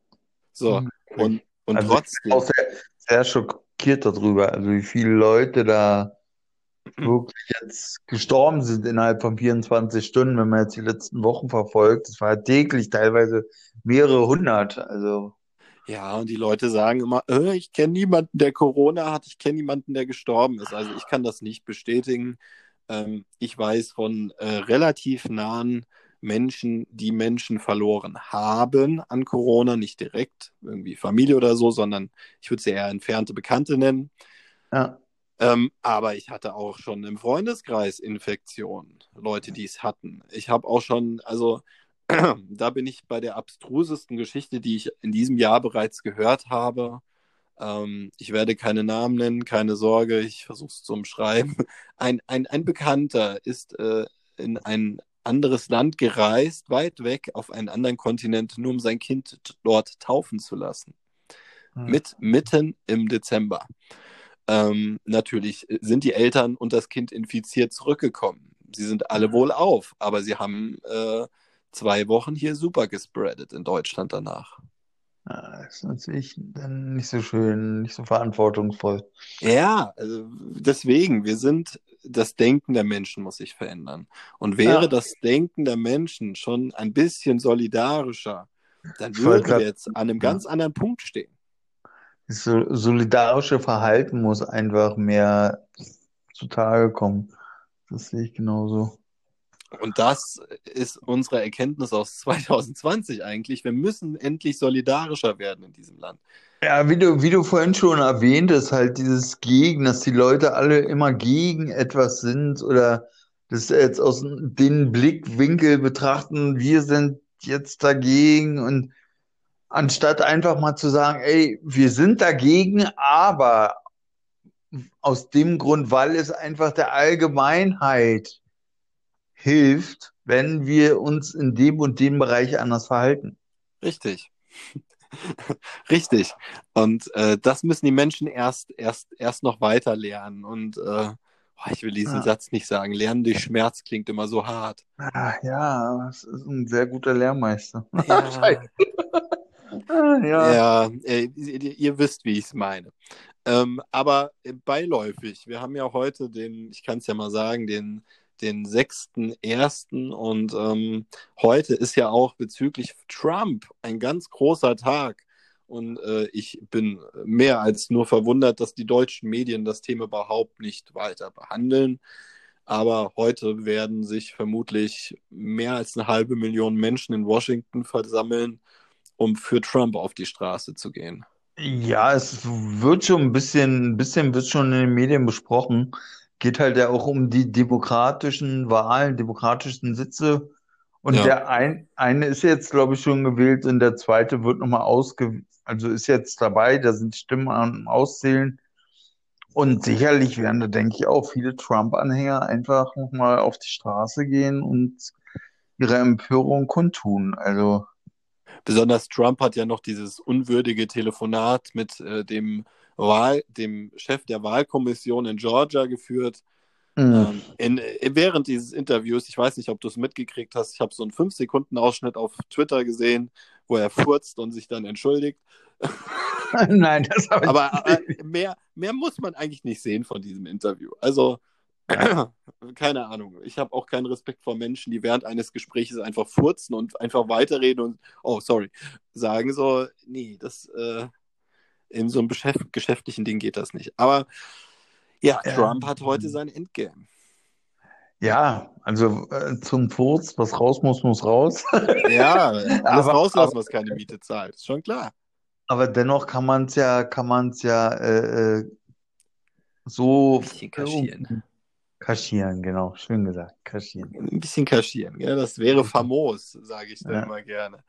So, Unglaublich. und, und Also ich bin trotzdem, auch sehr, sehr schockiert darüber, also wie viele Leute da wirklich jetzt gestorben sind innerhalb von 24 Stunden, wenn man jetzt die letzten Wochen verfolgt. Das war täglich teilweise mehrere hundert. Also, ja, und die Leute sagen immer, äh, ich kenne niemanden, der Corona hat, ich kenne niemanden, der gestorben ist. Also ich kann das nicht bestätigen. Ähm, ich weiß von äh, relativ nahen Menschen, die Menschen verloren haben an Corona, nicht direkt irgendwie Familie oder so, sondern ich würde sie eher entfernte Bekannte nennen. ja. Ähm, aber ich hatte auch schon im Freundeskreis Infektionen, Leute, die es hatten. Ich habe auch schon, also [clears throat] da bin ich bei der abstrusesten Geschichte, die ich in diesem Jahr bereits gehört habe. Ähm, ich werde keine Namen nennen, keine Sorge, ich versuche es zu umschreiben. [laughs] Ein, ein, ein Bekannter ist äh, in ein anderes Land gereist, weit weg auf einen anderen Kontinent, nur um sein Kind dort taufen zu lassen. Hm. Mit, mitten im Dezember. Ähm, natürlich sind die Eltern und das Kind infiziert zurückgekommen. Sie sind alle wohlauf, aber sie haben äh, zwei Wochen hier super gespreadet in Deutschland danach. Ja, ist natürlich dann nicht so schön, nicht so verantwortungsvoll. Ja, also deswegen, wir sind, das Denken der Menschen muss sich verändern. Und wäre Ja. das Denken der Menschen schon ein bisschen solidarischer, dann würden wir jetzt an einem ganz anderen Punkt stehen. Das so- solidarische Verhalten muss einfach mehr zutage kommen. Das sehe ich genauso. Und das ist unsere Erkenntnis aus [laughs] 2020 eigentlich. Wir müssen endlich solidarischer werden in diesem Land. Ja, wie du, wie du vorhin schon erwähntest, halt dieses Gegen, dass die Leute alle immer gegen etwas sind oder das jetzt aus dem Blickwinkel betrachten, wir sind jetzt dagegen und anstatt einfach mal zu sagen, ey, wir sind dagegen, aber aus dem Grund, weil es einfach der Allgemeinheit hilft, wenn wir uns in dem und dem Bereich anders verhalten. Richtig. [laughs] Richtig. Und äh, das müssen die Menschen erst, erst, erst noch weiter lernen. Und äh, ich will diesen Ja. Satz nicht sagen. Lernen durch Schmerz klingt immer so hart. Ah, ja, das ist ein sehr guter Lehrmeister. Ja, [laughs] ja. ja äh, ihr, wisst, wie ich es meine. Ähm, aber äh, beiläufig, wir haben ja heute den, ich kann es ja mal sagen, den, den 6.1. und ähm, heute ist ja auch bezüglich Trump ein ganz großer Tag. Und äh, ich bin mehr als nur verwundert, dass die deutschen Medien das Thema überhaupt nicht weiter behandeln. Aber heute werden sich vermutlich mehr als eine halbe Million Menschen in Washington versammeln, um für Trump auf die Straße zu gehen. Ja, es wird schon ein bisschen, ein bisschen wird schon in den Medien besprochen. Geht halt ja auch um die demokratischen Wahlen, demokratischen Sitze. Und Ja. der ein, eine ist jetzt, glaube ich, schon gewählt und der zweite wird nochmal ausge, also ist jetzt dabei, da sind Stimmen am Auszählen. Und sicherlich werden da, denke ich, auch viele Trump-Anhänger einfach nochmal auf die Straße gehen und ihre Empörung kundtun. Also, Besonders Trump hat ja noch dieses unwürdige Telefonat mit äh, dem Wahl, dem Chef der Wahlkommission in Georgia geführt. mh. Ähm, in, äh, während dieses Interviews, ich weiß nicht, ob du es mitgekriegt hast, ich habe so einen 5-Sekunden-Ausschnitt auf Twitter gesehen, wo er furzt und sich dann entschuldigt. [laughs] Nein, das habe ich Aber nicht. äh, mehr, mehr muss man eigentlich nicht sehen von diesem Interview. Also, [coughs] keine Ahnung. Ich habe auch keinen Respekt vor Menschen, die während eines Gesprächs einfach furzen und einfach weiterreden und, oh, sorry, sagen so, nee, das, äh, in so einem beschäft geschäftlichen Ding geht das nicht. Aber ja. Trump hat heute sein Endgame. Ja, also äh, zum Furz, was raus muss, muss raus. [laughs] Ja, alles Aber- rauslassen, was keine Miete zahlt. Ist schon klar. Aber dennoch kann man es ja, kann man es ja äh, äh, so Ein bisschen kaschieren. Kaschieren, genau, schön gesagt, kaschieren. Ein bisschen kaschieren, gell? Das wäre famos, sage ich dann Ja. immer gerne.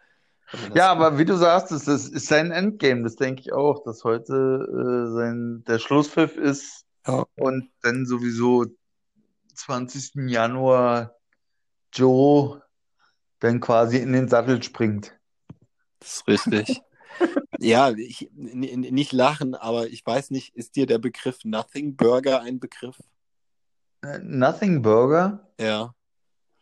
Das- Ja, aber wie du sagst, es ist, ist sein Endgame, das denke ich auch, dass heute äh, sein der Schlusspfiff ist Ja. und dann sowieso 20. Januar Joe dann quasi in den Sattel springt. Das ist richtig. [laughs] ja, ich, nicht lachen, aber ich weiß nicht, ist dir der Begriff Nothing Burger ein Begriff? Äh, Nothing Burger? Ja.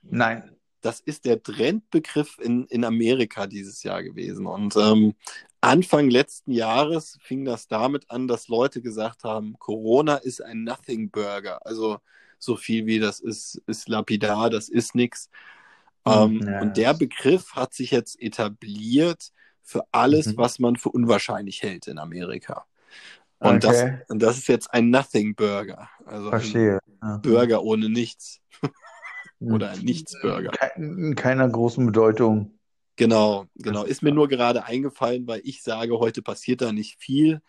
Nein. Das ist der Trendbegriff in, in Amerika dieses Jahr gewesen. Und ähm, Anfang letzten Jahres fing das damit an, dass Leute gesagt haben, Corona ist ein Nothing Burger. Also so viel wie das ist, ist lapidar, das ist nix. Ähm, Ja. Und der Begriff hat sich jetzt etabliert für alles, Mhm. was man für unwahrscheinlich hält in Amerika. Und, Okay. das, und das ist jetzt ein Nothing Burger. Also ein Verstehe. Ja. Burger ohne nichts. Hm. Oder ein Nichtsburger. Kein, keiner großen Bedeutung. Genau, genau. Ist mir nur gerade eingefallen, weil ich sage, heute passiert da nicht viel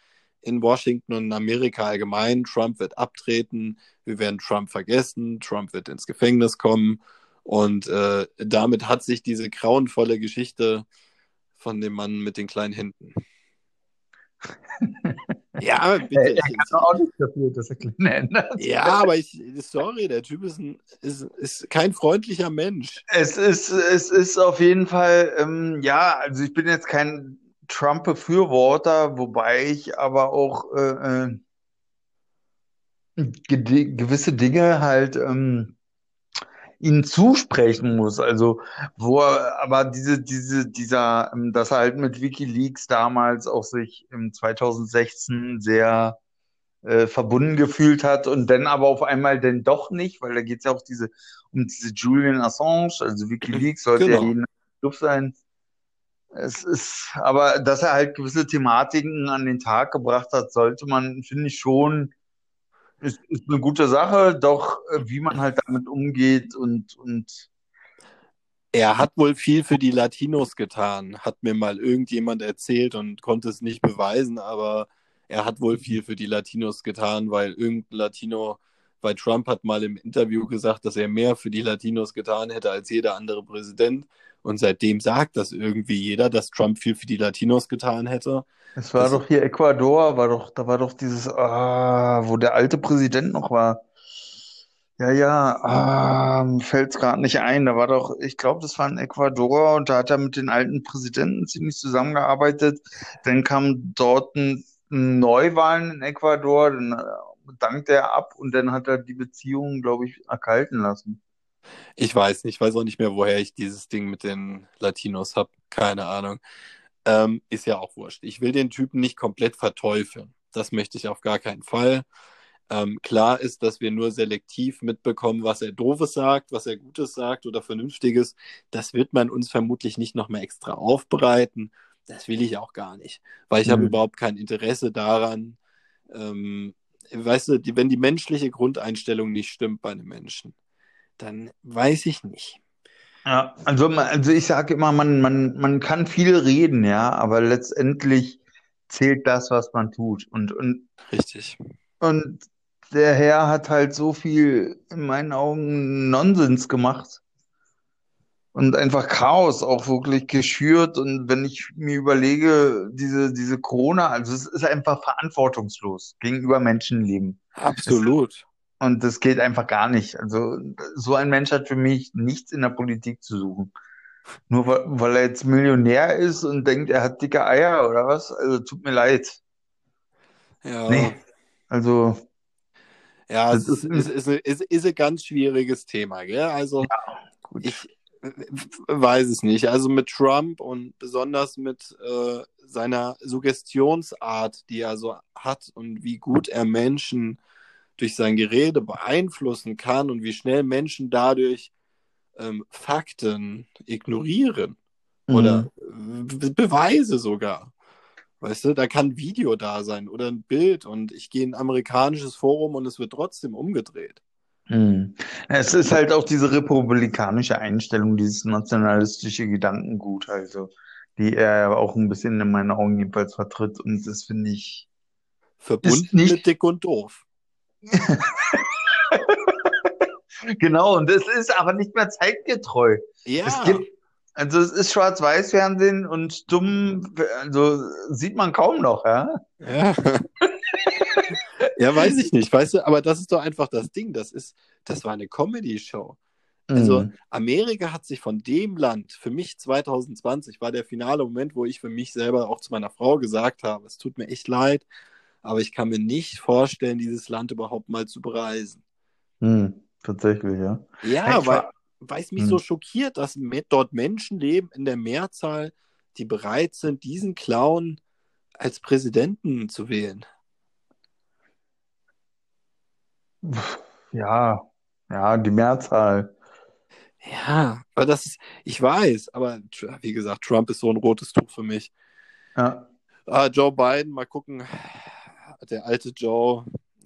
in Washington und in Amerika allgemein. Trump wird abtreten, wir werden Trump vergessen, Trump wird ins Gefängnis kommen. Und äh, damit hat sich diese grauenvolle Geschichte von dem Mann mit den kleinen Händen. [laughs] Ja, bitte. Er, er Ich, kann doch auch nicht dafür, dass er kleine Hände hat. ja, aber ich, sorry, der Typ ist, ein, ist, ist kein freundlicher Mensch. Es ist, es ist auf jeden Fall, ähm, ja, also ich bin jetzt kein Trump-Befürworter, wobei ich aber auch äh, äh, ge gewisse Dinge halt ähm, ihnen zusprechen muss. Also, wo er, aber diese, diese, dieser, ähm, dass er halt mit WikiLeaks damals auch sich im 2016 sehr äh, verbunden gefühlt hat und dann aber auf einmal dann doch nicht, weil da geht es ja auch diese, um diese Julian Assange, also WikiLeaks sollte ja Genau. jeden Begriff sein. Es ist, aber dass er halt gewisse Thematiken an den Tag gebracht hat, sollte man, finde ich schon, ist, ist eine gute Sache, doch äh, wie man halt damit umgeht und, und Er hat wohl viel für die Latinos getan, hat mir mal irgendjemand erzählt und konnte es nicht beweisen, aber er hat wohl viel für die Latinos getan, weil irgendein Latino, weil Trump hat mal im Interview gesagt, dass er mehr für die Latinos getan hätte als jeder andere Präsident. Und seitdem sagt das irgendwie jeder, dass Trump viel für die Latinos getan hätte. es war Das- doch hier Ecuador, war doch, da war doch dieses, ah, wo der alte Präsident noch war. Ja, ja, ah, mir fällt's gerade nicht ein. Da war doch, ich glaube, das war in Ecuador und da hat er mit den alten Präsidenten ziemlich zusammengearbeitet. Dann kam dort ein Neuwahlen in Ecuador, dann äh, dankte er ab und dann hat er die Beziehungen, glaube ich, erkalten lassen. Ich weiß nicht, ich weiß auch nicht mehr, woher ich dieses Ding mit den Latinos habe. Keine Ahnung. Ähm, ist ja auch wurscht. Ich will den Typen nicht komplett verteufeln. Das möchte ich auf gar keinen Fall. Ähm, klar ist, dass wir nur selektiv mitbekommen, was er Doofes sagt, was er Gutes sagt oder Vernünftiges. Das wird man uns vermutlich nicht nochmal extra aufbereiten. Das will ich auch gar nicht, weil ich mhm. habe überhaupt kein Interesse daran. Ähm, weißt du, die, wenn die menschliche Grundeinstellung nicht stimmt bei einem Menschen, dann weiß ich nicht. Ja, also, also ich sage immer, man, man, man kann viel reden, ja, aber letztendlich zählt das, was man tut. Und, und, Richtig. Und der Herr hat halt so viel in meinen Augen Nonsens gemacht und einfach Chaos auch wirklich geschürt. Und wenn ich mir überlege, diese, diese Corona, also es ist einfach verantwortungslos gegenüber Menschenleben. Absolut. Und das geht einfach gar nicht. Also so ein Mensch hat für mich nichts in der Politik zu suchen. Nur weil, weil er jetzt Millionär ist und denkt, er hat dicke Eier oder was? Also tut mir leid. Ja. Nee. Also ja, es ist, ist, ist, ist, ist ein ganz schwieriges Thema, gell? Also, ja, ich weiß es nicht. Also mit Trump und besonders mit äh, seiner Suggestionsart, die er so hat und wie gut er Menschen durch sein Gerede beeinflussen kann und wie schnell Menschen dadurch ähm, Fakten ignorieren mhm. oder Beweise sogar. Weißt du, da kann Video da sein oder ein Bild und ich gehe in ein amerikanisches Forum und es wird trotzdem umgedreht. Hm. Es ist halt auch diese republikanische Einstellung, dieses nationalistische Gedankengut, also, die er auch ein bisschen in meinen Augen jedenfalls vertritt und das finde ich. Verbunden nicht... mit dick und doof. [laughs] genau, und das ist aber nicht mehr zeitgetreu. Ja. Es gibt, also es ist Schwarz-Weiß-Fernsehen und dumm, also sieht man kaum noch, ja? Ja. Ja, weiß ich nicht, weißt du, aber das ist doch einfach das Ding. Das ist, das war eine Comedy-Show. Also mhm. Amerika hat sich von dem Land, für mich 2020 war der finale Moment, wo ich für mich selber auch zu meiner Frau gesagt habe, es tut mir echt leid, aber ich kann mir nicht vorstellen, dieses Land überhaupt mal zu bereisen. Mhm, tatsächlich, ja. Ja, weil, weil es mich hm. so schockiert, dass dort Menschen leben in der Mehrzahl, die bereit sind, diesen Clown als Präsidenten zu wählen. Ja, ja, die Mehrzahl. Ja, aber das ist, ich weiß, aber wie gesagt, Trump ist so ein rotes Tuch für mich. Ja. Ah, Joe Biden, mal gucken. Der alte Joe,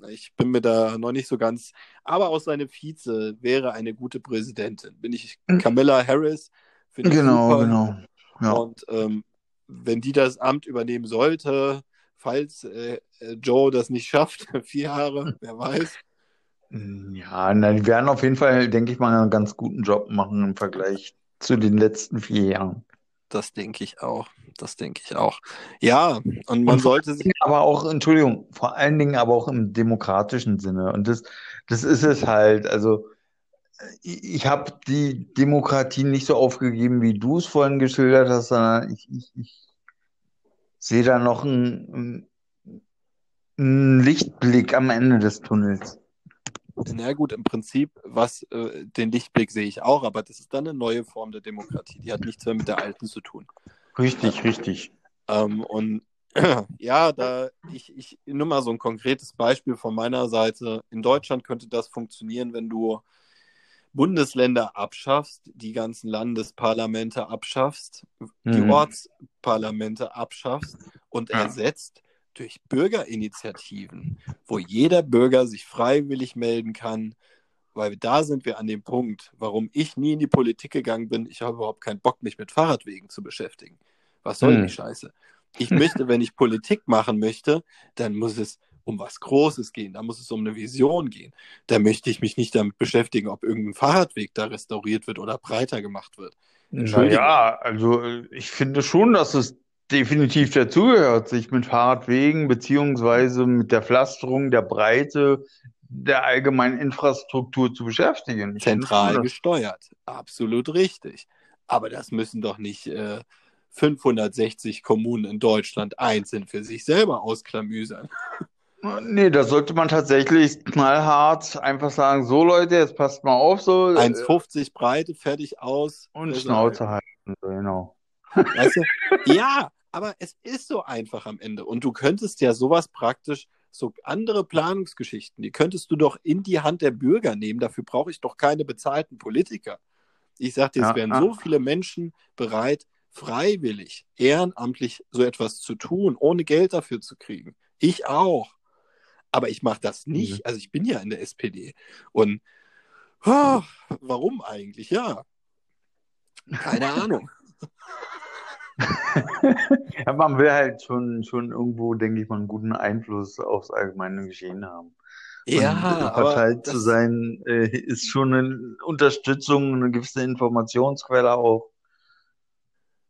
ich bin mir da noch nicht so ganz. Aber auch seine Vize wäre eine gute Präsidentin. Bin ich. Camilla Harris. Ich genau, super. genau. Ja. Und ähm, wenn die das Amt übernehmen sollte, falls äh, Joe das nicht schafft, [laughs] vier Jahre, wer weiß. Hm, ja, na, die werden auf jeden Fall, denke ich mal, einen ganz guten Job machen im Vergleich zu den letzten vier Jahren. Das denke ich auch. Das denke ich auch. Ja, und man und sollte sich. Aber auch, Entschuldigung, vor allen Dingen aber auch im demokratischen Sinne. Und das, das ist es halt. Also, ich habe die Demokratie nicht so aufgegeben, wie du es vorhin geschildert hast, sondern ich, ich, ich sehe da noch einen, einen Lichtblick am Ende des Tunnels. Na gut, im Prinzip, was äh, den Lichtblick sehe ich auch, aber das ist dann eine neue Form der Demokratie. Die hat nichts mehr mit der alten zu tun. Richtig, richtig. Ähm, und [clears throat] ja, da ich, ich nur mal so ein konkretes Beispiel von meiner Seite. In Deutschland könnte das funktionieren, wenn du Bundesländer abschaffst, die ganzen Landesparlamente abschaffst, mhm. die Ortsparlamente abschaffst und ja. ersetzt durch Bürgerinitiativen, wo jeder Bürger sich freiwillig melden kann, weil da sind wir an dem Punkt, warum ich nie in die Politik gegangen bin. Ich habe überhaupt keinen Bock, mich mit Fahrradwegen zu beschäftigen. Was soll hm. die Scheiße? Ich möchte, wenn ich Politik machen möchte, dann muss es um was Großes gehen, da muss es um eine Vision gehen. Da möchte ich mich nicht damit beschäftigen, ob irgendein Fahrradweg da restauriert wird oder breiter gemacht wird. Naja, also ich finde schon, dass es definitiv dazugehört, sich mit Fahrradwegen beziehungsweise mit der Pflasterung der Breite der allgemeinen Infrastruktur zu beschäftigen. Ich Zentral gesteuert, absolut richtig. Aber das müssen doch nicht äh, 560 Kommunen in Deutschland einzeln für sich selber ausklamüsern. [laughs] Nee, da sollte man tatsächlich knallhart einfach sagen, so Leute, jetzt passt mal auf, so. 1,50 äh, Breite, fertig aus. Und Schnauze halten, genau. Weißt du? Ja, aber es ist so einfach am Ende. Und du könntest ja sowas praktisch, so andere Planungsgeschichten, die könntest du doch in die Hand der Bürger nehmen. Dafür brauche ich doch keine bezahlten Politiker. Ich sag dir, es ja, wären ja. so viele Menschen bereit, freiwillig, ehrenamtlich so etwas zu tun, ohne Geld dafür zu kriegen. Ich auch. Aber ich mache das nicht. Mhm. Also ich bin ja in der SPD. Und oh, warum eigentlich? Ja. Keine Ahnung. [laughs] [laughs] ja, man will halt schon, schon irgendwo, denke ich mal, einen guten Einfluss aufs allgemeine Geschehen haben. Ja, und Partei zu sein, äh, ist schon eine Unterstützung, eine gewisse Informationsquelle auch.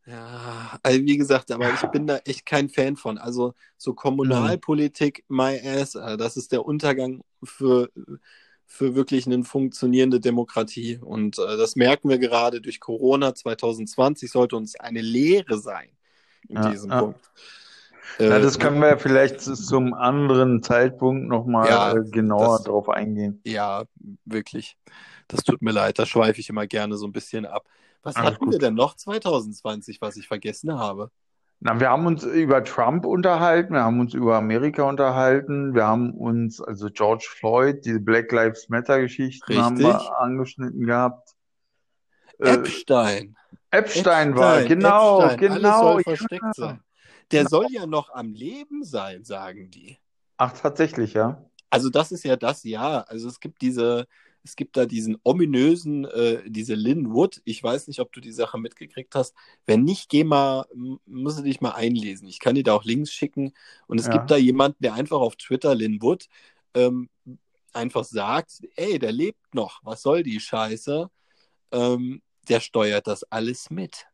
Ja, also wie gesagt, aber ich bin da echt kein Fan von. Also so Kommunalpolitik, mhm. my ass, äh, das ist der Untergang für, für wirklich eine funktionierende Demokratie. Und äh, das merken wir gerade durch Corona 2020 sollte uns eine Lehre sein in ja, diesem ja. Punkt. Ja, das äh, können wir vielleicht zum anderen Zeitpunkt nochmal ja, äh, genauer das, drauf eingehen. Ja, wirklich. Das tut mir leid, da schweife ich immer gerne so ein bisschen ab. Was Alles hatten gut. wir denn noch 2020, was ich vergessen habe? Na, wir haben uns über Trump unterhalten, wir haben uns über Amerika unterhalten, wir haben uns, also George Floyd, diese Black Lives Matter-Geschichten haben wir angeschnitten gehabt. Äh, Epstein. Epstein, Epstein war, genau, Epstein. genau. Alles soll versteckt sein. Der genau. soll ja noch am Leben sein, sagen die. Ach, tatsächlich, ja. Also das ist ja das Jahr. Also es gibt diese, es gibt da diesen ominösen, äh, diese Lynn Wood. Ich weiß nicht, ob du die Sache mitgekriegt hast. Wenn nicht, geh mal, musst du dich mal einlesen. Ich kann dir da auch Links schicken. Und es ja. gibt da jemanden, der einfach auf Twitter, Lynn Wood, ähm, einfach sagt, ey, der lebt noch. Was soll die Scheiße? Ähm, der steuert das alles mit.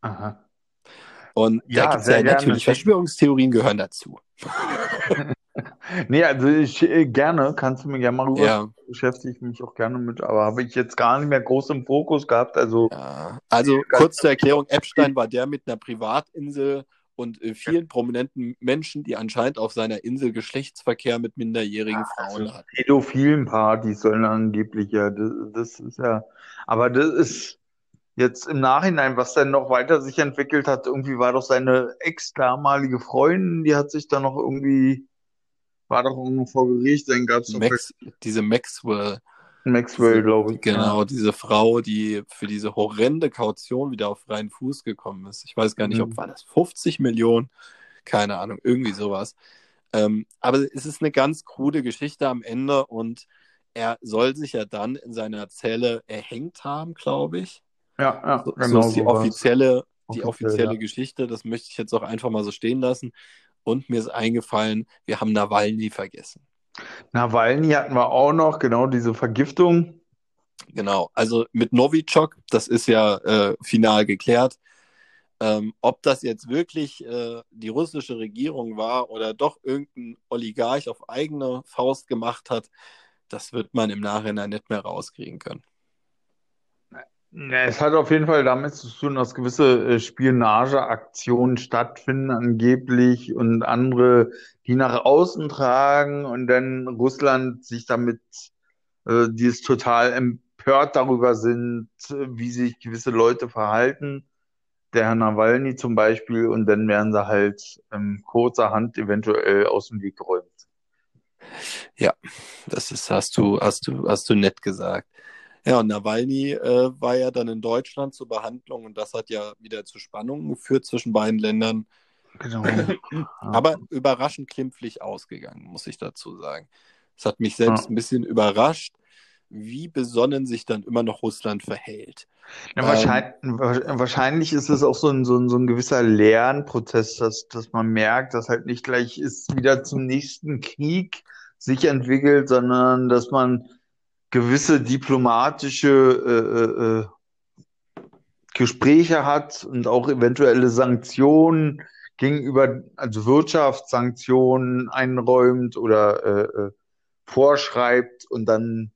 Aha. Und ja, da gibt es ja natürlich Verschwörungstheorien gehören dazu. [laughs] nee, also ich, äh, gerne, kannst du mir gerne mal rüber, ja. beschäftige ich mich auch gerne mit, aber habe ich jetzt gar nicht mehr groß im Fokus gehabt. Also, ja. also kurz zur Erklärung, Epstein war der mit einer Privatinsel und äh, vielen prominenten Menschen, die anscheinend auf seiner Insel Geschlechtsverkehr mit minderjährigen ja, Frauen also hatten. Pädophilen Partys sollen angeblich ja, das, das ist ja, aber das ist jetzt im Nachhinein, was dann noch weiter sich entwickelt hat, irgendwie war doch seine ex-damalige Freundin, die hat sich dann noch irgendwie war doch irgendwo vor Gericht, dann gab es Max, diese Maxwell. Maxwell, glaube ich. Genau, ja. diese Frau, die für diese horrende Kaution wieder auf freien Fuß gekommen ist. Ich weiß gar nicht, mhm. ob war das 50 Millionen, keine Ahnung, irgendwie sowas. Ähm, aber es ist eine ganz krude Geschichte am Ende und er soll sich ja dann in seiner Zelle erhängt haben, glaube ich. Ja, ja, so, genau. So ist die offizielle, die offizielle ja. Geschichte. Das möchte ich jetzt auch einfach mal so stehen lassen. Und mir ist eingefallen, wir haben Nawalny vergessen. Nawalny hatten wir auch noch, genau diese Vergiftung. Genau, also mit Novichok, das ist ja äh, final geklärt. Ähm, ob das jetzt wirklich äh, die russische Regierung war oder doch irgendein Oligarch auf eigene Faust gemacht hat, das wird man im Nachhinein nicht mehr rauskriegen können. Ja, es hat auf jeden Fall damit zu tun, dass gewisse äh, Spionageaktionen stattfinden angeblich und andere, die nach außen tragen und dann Russland sich damit, äh, die es total empört darüber sind, wie sich gewisse Leute verhalten. Der Herr Nawalny zum Beispiel und dann werden sie halt ähm, kurzerhand eventuell aus dem Weg geräumt. Ja, das ist, hast du, hast du, hast du nett gesagt. Ja, und Nawalny äh, war ja dann in Deutschland zur Behandlung und das hat ja wieder zu Spannungen geführt zwischen beiden Ländern. Genau. [laughs] Aber überraschend klimpflich ausgegangen, muss ich dazu sagen. Es hat mich selbst ja. ein bisschen überrascht, wie besonnen sich dann immer noch Russland verhält. Ja, wahrscheinlich, ähm, wahrscheinlich, ist es auch so ein, so ein, so ein gewisser Lernprozess, dass, dass man merkt, dass halt nicht gleich ist wieder zum nächsten Krieg sich entwickelt, sondern dass man gewisse diplomatische äh, äh, äh, Gespräche hat und auch eventuelle Sanktionen gegenüber, also Wirtschaftssanktionen einräumt oder äh, äh, vorschreibt und dann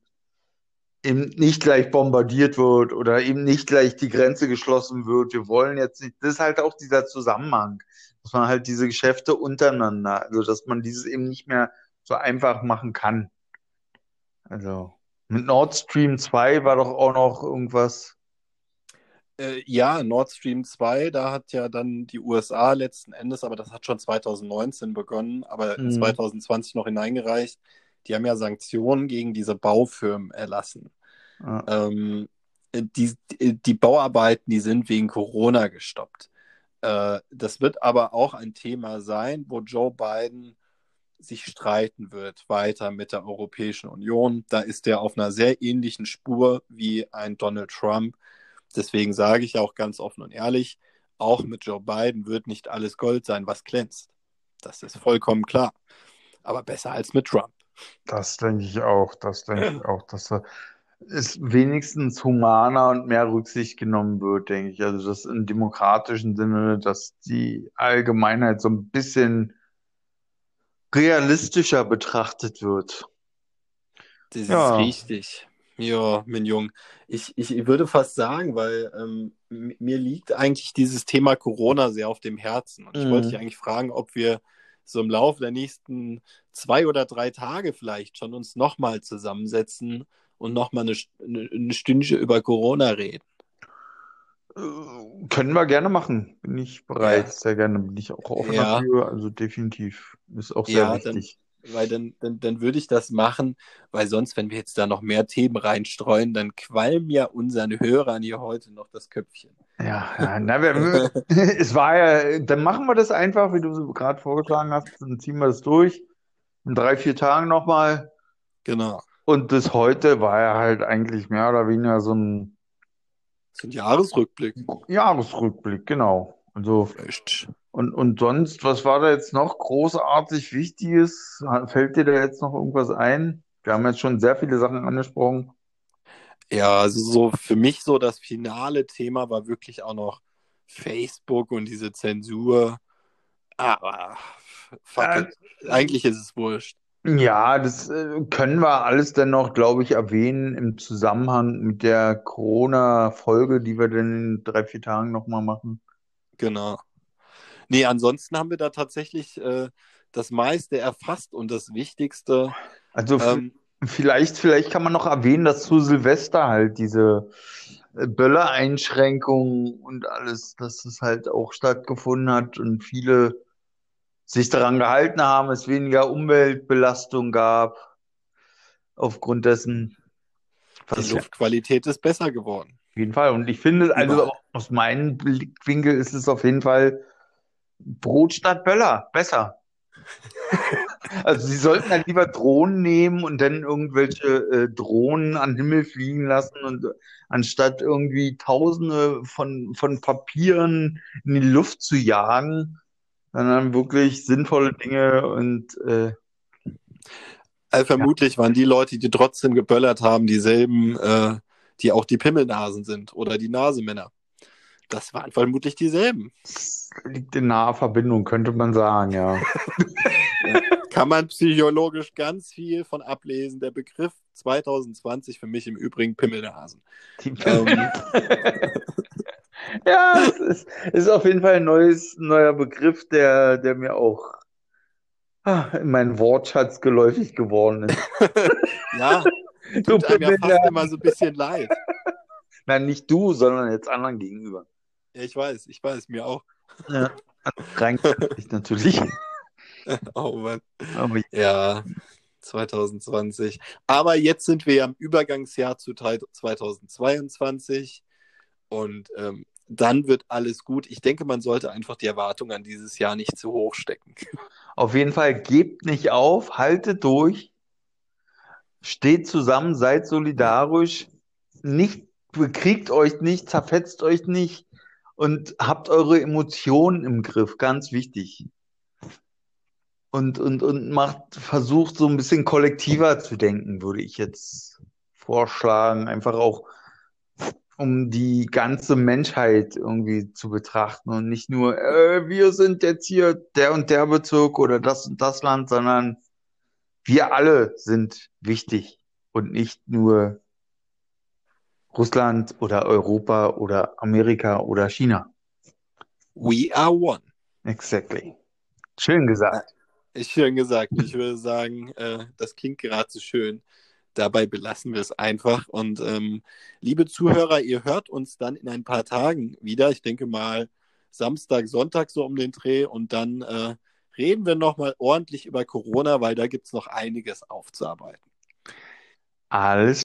eben nicht gleich bombardiert wird oder eben nicht gleich die Grenze geschlossen wird. Wir wollen jetzt nicht, das ist halt auch dieser Zusammenhang, dass man halt diese Geschäfte untereinander, also dass man dieses eben nicht mehr so einfach machen kann. Also mit Nord Stream 2 war doch auch noch irgendwas. Äh, ja, Nord Stream 2, da hat ja dann die USA letzten Endes, aber das hat schon 2019 begonnen, aber Mhm. 2020 noch hineingereicht. Die haben ja Sanktionen gegen diese Baufirmen erlassen. Ja. Ähm, die, die Bauarbeiten, die sind wegen Corona gestoppt. Äh, das wird aber auch ein Thema sein, wo Joe Biden sich streiten wird weiter mit der Europäischen Union. Da ist er auf einer sehr ähnlichen Spur wie ein Donald Trump. Deswegen sage ich auch ganz offen und ehrlich, auch mit Joe Biden wird nicht alles Gold sein, was glänzt. Das ist vollkommen klar. Aber besser als mit Trump. Das denke ich auch. Das denke ich auch, dass da es wenigstens humaner und mehr Rücksicht genommen wird, denke ich. Also das im demokratischen Sinne, dass die Allgemeinheit so ein bisschen realistischer betrachtet wird. Das Ja. ist richtig. Ja, mein Jung. Ich, ich würde fast sagen, weil ähm, mir liegt eigentlich dieses Thema Corona sehr auf dem Herzen. Und ich Mhm. wollte dich eigentlich fragen, ob wir so im Laufe der nächsten zwei oder drei Tage vielleicht schon uns nochmal zusammensetzen und nochmal eine, eine Stündchen über Corona reden. Können wir gerne machen. Bin ich bereit. Ja. Sehr gerne. Bin ich auch offen Ja. dafür. Also definitiv. Ist auch sehr Ja, dann, wichtig. weil dann, dann, dann würde ich das machen, weil sonst, wenn wir jetzt da noch mehr Themen reinstreuen, dann qualmen ja unseren Hörern hier heute noch das Köpfchen. Ja, ja, na, wir, [laughs] es war ja, dann machen wir das einfach, wie du gerade vorgeschlagen hast, dann ziehen wir das durch. In drei, vier Tagen nochmal. Genau. Und das heute war ja halt eigentlich mehr oder weniger so ein So ein Jahresrückblick. Jahresrückblick, genau. Also, Echt. und, und sonst, was war da jetzt noch großartig Wichtiges? Fällt dir da jetzt noch irgendwas ein? Wir haben jetzt schon sehr viele Sachen angesprochen. Ja, also so für mich so das finale Thema war wirklich auch noch Facebook und diese Zensur. Aber fuck Äh, it. Eigentlich ist es wurscht. Ja, das äh, können wir alles dann noch, glaube ich, erwähnen im Zusammenhang mit der Corona-Folge, die wir dann in drei, vier Tagen nochmal machen. Genau. Nee, ansonsten haben wir da tatsächlich äh, das meiste erfasst und das Wichtigste. Also Ähm, vielleicht, vielleicht kann man noch erwähnen, dass zu Silvester halt diese äh, Böllereinschränkungen und alles, dass es halt auch stattgefunden hat und viele sich daran gehalten haben, es weniger Umweltbelastung gab aufgrund dessen. die Luftqualität ist besser geworden. Auf jeden Fall. Und ich finde, also aus meinem Blickwinkel ist es auf jeden Fall Brot statt Böller. Besser. [laughs] Also sie sollten dann lieber Drohnen nehmen und dann irgendwelche äh, Drohnen an den Himmel fliegen lassen und anstatt irgendwie Tausende von, von Papieren in die Luft zu jagen, sondern wirklich sinnvolle Dinge und äh, Äh, vermutlich waren die Leute, die trotzdem geböllert haben, dieselben, äh, die auch die Pimmelnasen sind oder die Nasemänner. Das waren vermutlich dieselben. es liegt in naher Verbindung, könnte man sagen, ja. [laughs] Kann man psychologisch ganz viel von ablesen. Der Begriff 2020 für mich im Übrigen Pimmelnasen. Die Ähm, [laughs] Ja, es ist, ist auf jeden Fall ein neues, neuer Begriff, der, der mir auch ah, in meinen Wortschatz geläufig geworden ist. [laughs] ja, Du tut einem ja Pimmel, fast immer so ein bisschen leid. [laughs] Nein, nicht du, sondern jetzt anderen gegenüber. Ja, ich weiß, ich weiß, mir auch. Ja. Rein ich natürlich. [laughs] Oh Mann. Aber Ja, 2020. Aber jetzt sind wir ja im Übergangsjahr zu Teil 2022 und ähm, dann wird alles gut. Ich denke, man sollte einfach die Erwartungen an dieses Jahr nicht zu hoch stecken. auf jeden Fall gebt nicht auf, haltet durch, steht zusammen, seid solidarisch, nicht, bekriegt euch nicht, zerfetzt euch nicht und habt eure Emotionen im Griff, ganz wichtig. Und, und, und macht, versucht so ein bisschen kollektiver zu denken, würde ich jetzt vorschlagen. Einfach auch, um die ganze Menschheit irgendwie zu betrachten und nicht nur, äh, wir sind jetzt hier der und der Bezirk oder das und das Land, sondern wir alle sind wichtig und nicht nur Russland oder Europa oder Amerika oder China. We are one. Exactly. Schön gesagt. Ist schön gesagt. Ich würde sagen, äh, das klingt gerade so schön. Dabei belassen wir es einfach. Und ähm, liebe Zuhörer, ihr hört uns dann in ein paar Tagen wieder. Ich denke mal Samstag, Sonntag so um den Dreh. Und dann äh, reden wir nochmal ordentlich über Corona, weil da gibt es noch einiges aufzuarbeiten. Alles